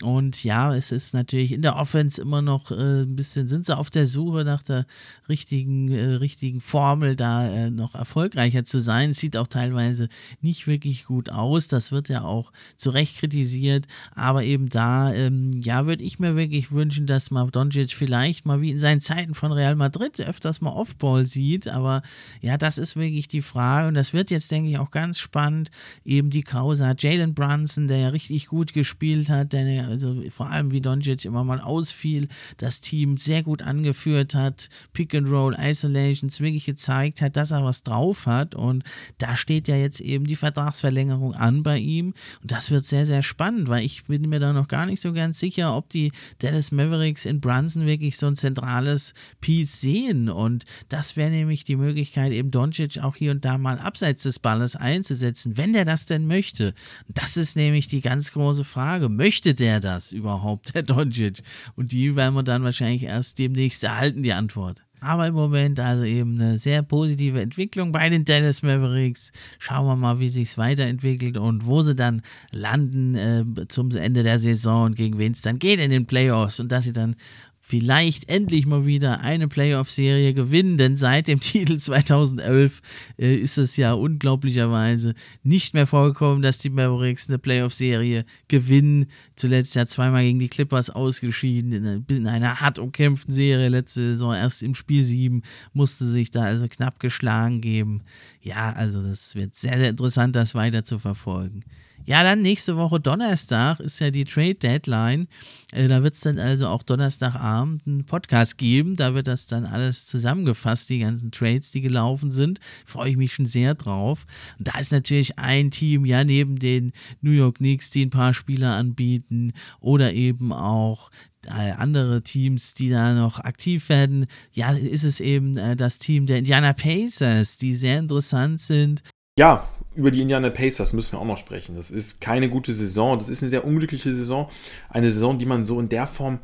Und ja, es ist natürlich in der Offense immer noch äh, ein bisschen, sind sie auf der Suche nach der richtigen, äh, richtigen Formel, da äh, noch erfolgreicher zu sein. Sieht auch teilweise nicht wirklich gut aus. Das wird ja auch zu Recht kritisiert. Aber eben da, ähm, ja, würde ich mir wirklich wünschen, dass man Doncic vielleicht mal wie in seinen Zeiten von Real Madrid öfters mal Offball sieht. Aber ja, das ist wirklich die Frage. Und das wird jetzt, denke ich, auch ganz spannend. Eben die Causa Jalen Brunson, der ja richtig gut gespielt hat, der also vor allem wie Doncic immer mal ausfiel, das Team sehr gut angeführt hat, Pick and Roll, Isolations wirklich gezeigt hat, dass er was drauf hat und da steht ja jetzt eben die Vertragsverlängerung an bei ihm und das wird sehr, sehr spannend, weil ich bin mir da noch gar nicht so ganz sicher, ob die Dallas Mavericks in Brunson wirklich so ein zentrales Piece sehen und das wäre nämlich die Möglichkeit, eben Doncic auch hier und da mal abseits des Balles einzusetzen, wenn der das denn möchte. Das ist nämlich die ganz große Frage. Möchte der das überhaupt, der Doncic? Und die werden wir dann wahrscheinlich erst demnächst erhalten, die Antwort. Aber im Moment also eben eine sehr positive Entwicklung bei den Dallas Mavericks. Schauen wir mal, wie sich es weiterentwickelt und wo sie dann landen äh, zum Ende der Saison und gegen wen es dann geht in den Playoffs und dass sie dann vielleicht endlich mal wieder eine Playoff-Serie gewinnen, denn seit dem Titel 2011 äh, ist es ja unglaublicherweise nicht mehr vorgekommen, dass die Mavericks eine Playoff-Serie gewinnen. Zuletzt ja zweimal gegen die Clippers ausgeschieden, in, in einer hart umkämpften Serie letzte Saison, erst im Spiel 7 musste sich da also knapp geschlagen geben. Ja, also das wird sehr, sehr interessant, das weiter zu verfolgen. Ja, dann nächste Woche Donnerstag ist ja die Trade Deadline. Äh, da wird es dann also auch Donnerstagabend einen Podcast geben. Da wird das dann alles zusammengefasst, die ganzen Trades, die gelaufen sind. Freue ich mich schon sehr drauf. Und da ist natürlich ein Team, ja, neben den New York Knicks, die ein paar Spieler anbieten oder eben auch äh, andere Teams, die da noch aktiv werden. Ja, ist es eben äh, das Team der Indiana Pacers, die sehr interessant sind. Ja, über die Indiana Pacers müssen wir auch noch sprechen. Das ist keine gute Saison. Das ist eine sehr unglückliche Saison. Eine Saison, die man so in der Form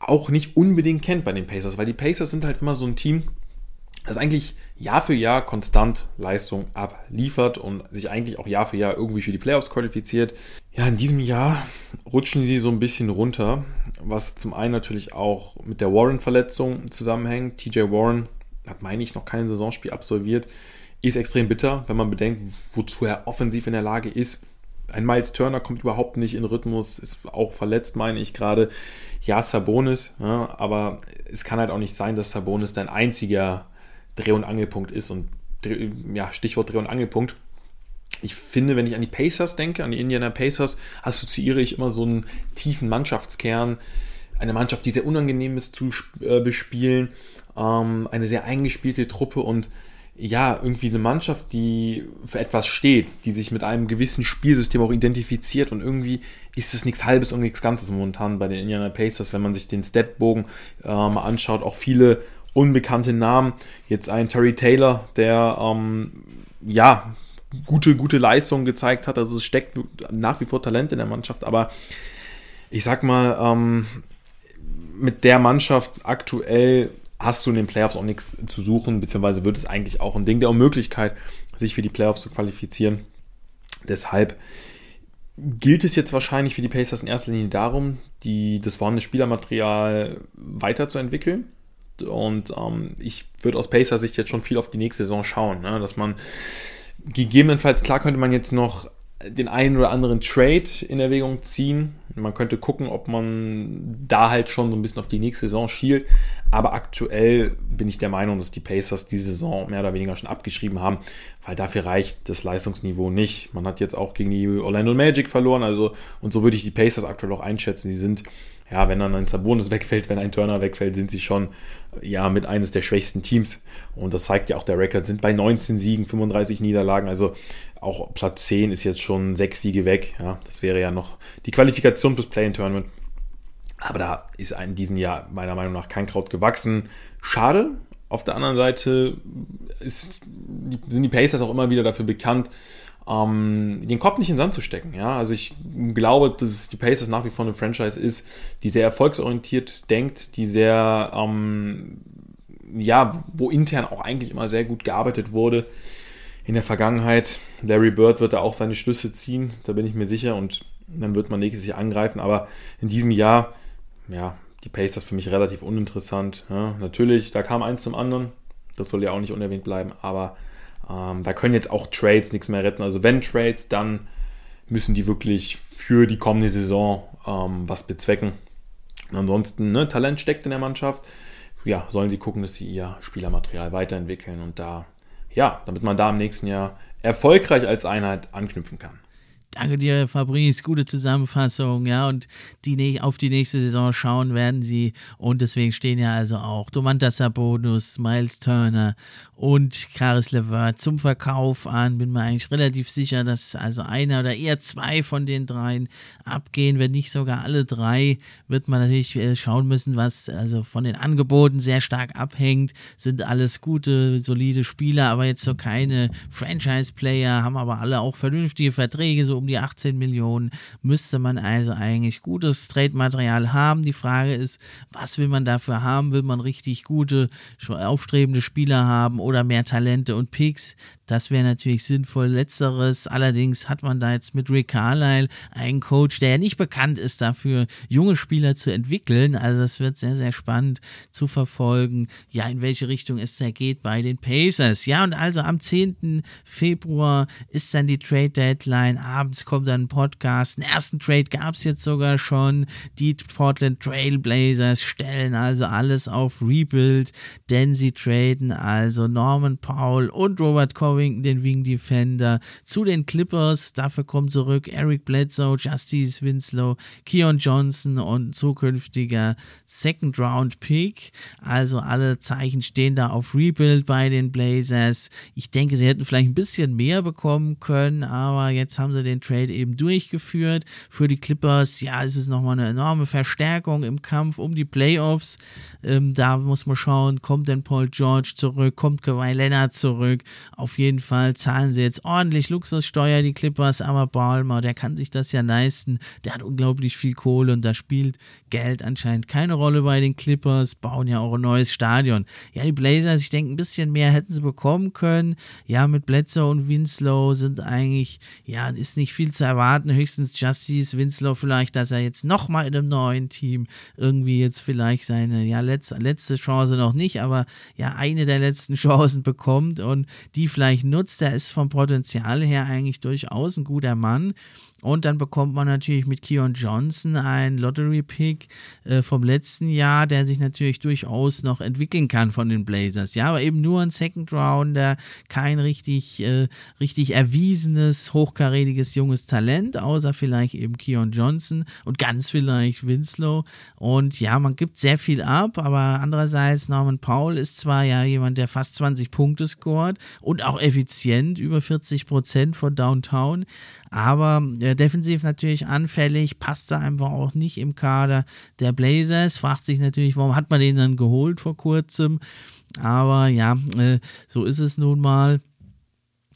auch nicht unbedingt kennt bei den Pacers, weil die Pacers sind halt immer so ein Team, das eigentlich Jahr für Jahr konstant Leistung abliefert und sich eigentlich auch Jahr für Jahr irgendwie für die Playoffs qualifiziert. Ja, in diesem Jahr rutschen sie so ein bisschen runter, was zum einen natürlich auch mit der Warren-Verletzung zusammenhängt. TJ Warren hat, meine ich, noch kein Saisonspiel absolviert. Ist extrem bitter, wenn man bedenkt, wozu er offensiv in der Lage ist. Ein Miles Turner kommt überhaupt nicht in Rhythmus, ist auch verletzt, meine ich gerade. Ja, Sabonis, ja, aber es kann halt auch nicht sein, dass Sabonis dein einziger Dreh- und Angelpunkt ist. Und ja, Stichwort Dreh- und Angelpunkt. Ich finde, wenn ich an die Pacers denke, an die Indiana Pacers, assoziiere ich immer so einen tiefen Mannschaftskern. Eine Mannschaft, die sehr unangenehm ist zu äh, bespielen. Ähm, eine sehr eingespielte Truppe und ja, irgendwie eine Mannschaft, die für etwas steht, die sich mit einem gewissen Spielsystem auch identifiziert und irgendwie ist es nichts Halbes und nichts Ganzes momentan bei den Indiana Pacers, wenn man sich den Statbogen äh, mal anschaut, auch viele unbekannte Namen. Jetzt ein Terry Taylor, der ähm, ja gute, gute Leistung gezeigt hat. Also es steckt nach wie vor Talent in der Mannschaft, aber ich sag mal, ähm, mit der Mannschaft aktuell hast du in den Playoffs auch nichts zu suchen, beziehungsweise wird es eigentlich auch ein Ding der Unmöglichkeit, sich für die Playoffs zu qualifizieren. Deshalb gilt es jetzt wahrscheinlich für die Pacers in erster Linie darum, die, das vorhandene Spielermaterial weiterzuentwickeln. Und ähm, ich würde aus Pacer Sicht jetzt schon viel auf die nächste Saison schauen, ne? dass man gegebenenfalls, klar könnte man jetzt noch den einen oder anderen Trade in Erwägung ziehen. Man könnte gucken, ob man da halt schon so ein bisschen auf die nächste Saison schielt. Aber aktuell bin ich der Meinung, dass die Pacers diese Saison mehr oder weniger schon abgeschrieben haben, weil dafür reicht das Leistungsniveau nicht. Man hat jetzt auch gegen die Orlando Magic verloren, also und so würde ich die Pacers aktuell auch einschätzen. Sie sind ja, wenn dann ein Sabonis wegfällt, wenn ein Turner wegfällt, sind sie schon ja mit eines der schwächsten Teams. Und das zeigt ja auch der Rekord, sind bei 19 Siegen, 35 Niederlagen. Also auch Platz 10 ist jetzt schon sechs Siege weg. Ja, das wäre ja noch die Qualifikation fürs Play-in-Tournament. Aber da ist in diesem Jahr meiner Meinung nach kein Kraut gewachsen. Schade. Auf der anderen Seite ist, sind die Pacers auch immer wieder dafür bekannt, ähm, den Kopf nicht in den Sand zu stecken. Ja? Also ich glaube, dass die Pacers nach wie vor eine Franchise ist, die sehr erfolgsorientiert denkt, die sehr, ähm, ja, wo intern auch eigentlich immer sehr gut gearbeitet wurde in der Vergangenheit. Larry Bird wird da auch seine Schlüsse ziehen, da bin ich mir sicher und dann wird man nächstes Jahr angreifen, aber in diesem Jahr, ja, die Pacers für mich relativ uninteressant. Ja? Natürlich, da kam eins zum anderen, das soll ja auch nicht unerwähnt bleiben, aber ähm, da können jetzt auch Trades nichts mehr retten. Also wenn Trades, dann müssen die wirklich für die kommende Saison ähm, was bezwecken. Und ansonsten, ne, Talent steckt in der Mannschaft. Ja, sollen sie gucken, dass sie ihr Spielermaterial weiterentwickeln und da, ja, damit man da im nächsten Jahr erfolgreich als Einheit anknüpfen kann. Danke dir, Fabrice. Gute Zusammenfassung. Ja, und die, auf die nächste Saison schauen werden sie. Und deswegen stehen ja also auch Domantas Sabonis, Miles Turner und Caris LeVert zum Verkauf an. Bin mir eigentlich relativ sicher, dass also einer oder eher zwei von den dreien abgehen. Wenn nicht sogar alle drei, wird man natürlich äh, schauen müssen, was also von den Angeboten sehr stark abhängt. Sind alles gute, solide Spieler, aber jetzt so keine Franchise-Player, haben aber alle auch vernünftige Verträge, so um die 18 Millionen, müsste man also eigentlich gutes Trade-Material haben. Die Frage ist, was will man dafür haben? Will man richtig gute, aufstrebende Spieler haben oder mehr Talente und Picks? Das wäre natürlich sinnvoll. Letzteres allerdings hat man da jetzt mit Rick Carlisle einen Coach, der ja nicht bekannt ist dafür, junge Spieler zu entwickeln. Also das wird sehr, sehr spannend zu verfolgen, ja, in welche Richtung es da geht bei den Pacers. Ja, und also am 10. Februar ist dann die Trade Deadline. Abends kommt dann ein Podcast. Den ersten Trade gab es jetzt sogar schon. Die Portland Trailblazers stellen also alles auf Rebuild, denn sie traden also Norman Powell und Robert Covington Covington, den Wing Defender, zu den Clippers. Dafür kommen zurück Eric Bledsoe, Justice Winslow, Keon Johnson und zukünftiger Second Round Pick. Also alle Zeichen stehen da auf Rebuild bei den Blazers. Ich denke, sie hätten vielleicht ein bisschen mehr bekommen können, aber jetzt haben sie den Trade eben durchgeführt. Für die Clippers, ja, ist es nochmal eine enorme Verstärkung im Kampf um die Playoffs. Ähm, da muss man schauen, kommt denn Paul George zurück, kommt Kawhi Leonard zurück. Auf jeden jeden Fall zahlen sie jetzt ordentlich Luxussteuer, die Clippers, aber Balmer, der kann sich das ja leisten. Der hat unglaublich viel Kohle und da spielt Geld anscheinend keine Rolle bei den Clippers, bauen ja auch ein neues Stadion. Ja, die Blazers, ich denke, ein bisschen mehr hätten sie bekommen können. Ja, mit Bledsoe und Winslow sind eigentlich, ja, ist nicht viel zu erwarten. Höchstens Justice Winslow vielleicht, dass er jetzt nochmal in einem neuen Team irgendwie jetzt vielleicht seine, ja, letzte, letzte Chance noch nicht, aber ja, eine der letzten Chancen bekommt und die vielleicht nutzt. Er ist vom Potenzial her eigentlich durchaus ein guter Mann. Und dann bekommt man natürlich mit Keon Johnson einen Lottery-Pick äh, vom letzten Jahr, der sich natürlich durchaus noch entwickeln kann von den Blazers. Ja, aber eben nur ein Second Rounder, kein richtig, äh, richtig erwiesenes, hochkarätiges junges Talent, außer vielleicht eben Keon Johnson und ganz vielleicht Winslow. Und ja, man gibt sehr viel ab, aber andererseits Norman Paul ist zwar ja jemand, der fast 20 Punkte scoret und auch effizient, über 40 Prozent von Downtown, aber äh, defensiv natürlich anfällig, passt da einfach auch nicht im Kader der Blazers. Fragt sich natürlich, warum hat man den dann geholt vor kurzem? Aber ja, äh, so ist es nun mal.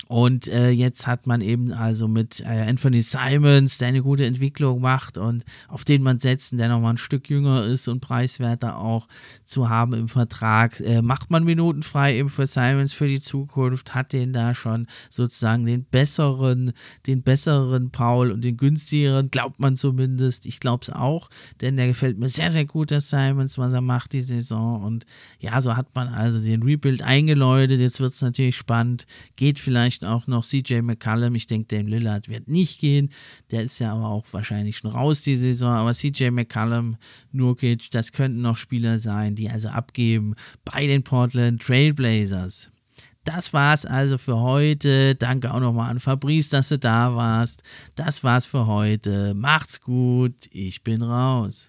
Und äh, jetzt hat man eben also mit äh, Anthony Simons, der eine gute Entwicklung macht und auf den man setzen, der nochmal ein Stück jünger ist und preiswerter auch zu haben im Vertrag, äh, macht man Minuten frei eben für Simons für die Zukunft, hat den da schon sozusagen den besseren, den besseren Paul und den günstigeren, glaubt man zumindest. Ich glaube es auch, denn der gefällt mir sehr, sehr gut, der Simons, was er macht die Saison. Und ja, so hat man also den Rebuild eingeläutet. Jetzt wird es natürlich spannend. Geht vielleicht vielleicht auch noch CJ McCallum. Ich denke, Dame Lillard wird nicht gehen. Der ist ja aber auch wahrscheinlich schon raus die Saison. Aber CJ McCallum, Nurkic, das könnten noch Spieler sein, die also abgeben bei den Portland Trailblazers. Das war's also für heute. Danke auch nochmal an Fabrice, dass du da warst. Das war's für heute. Macht's gut. Ich bin raus.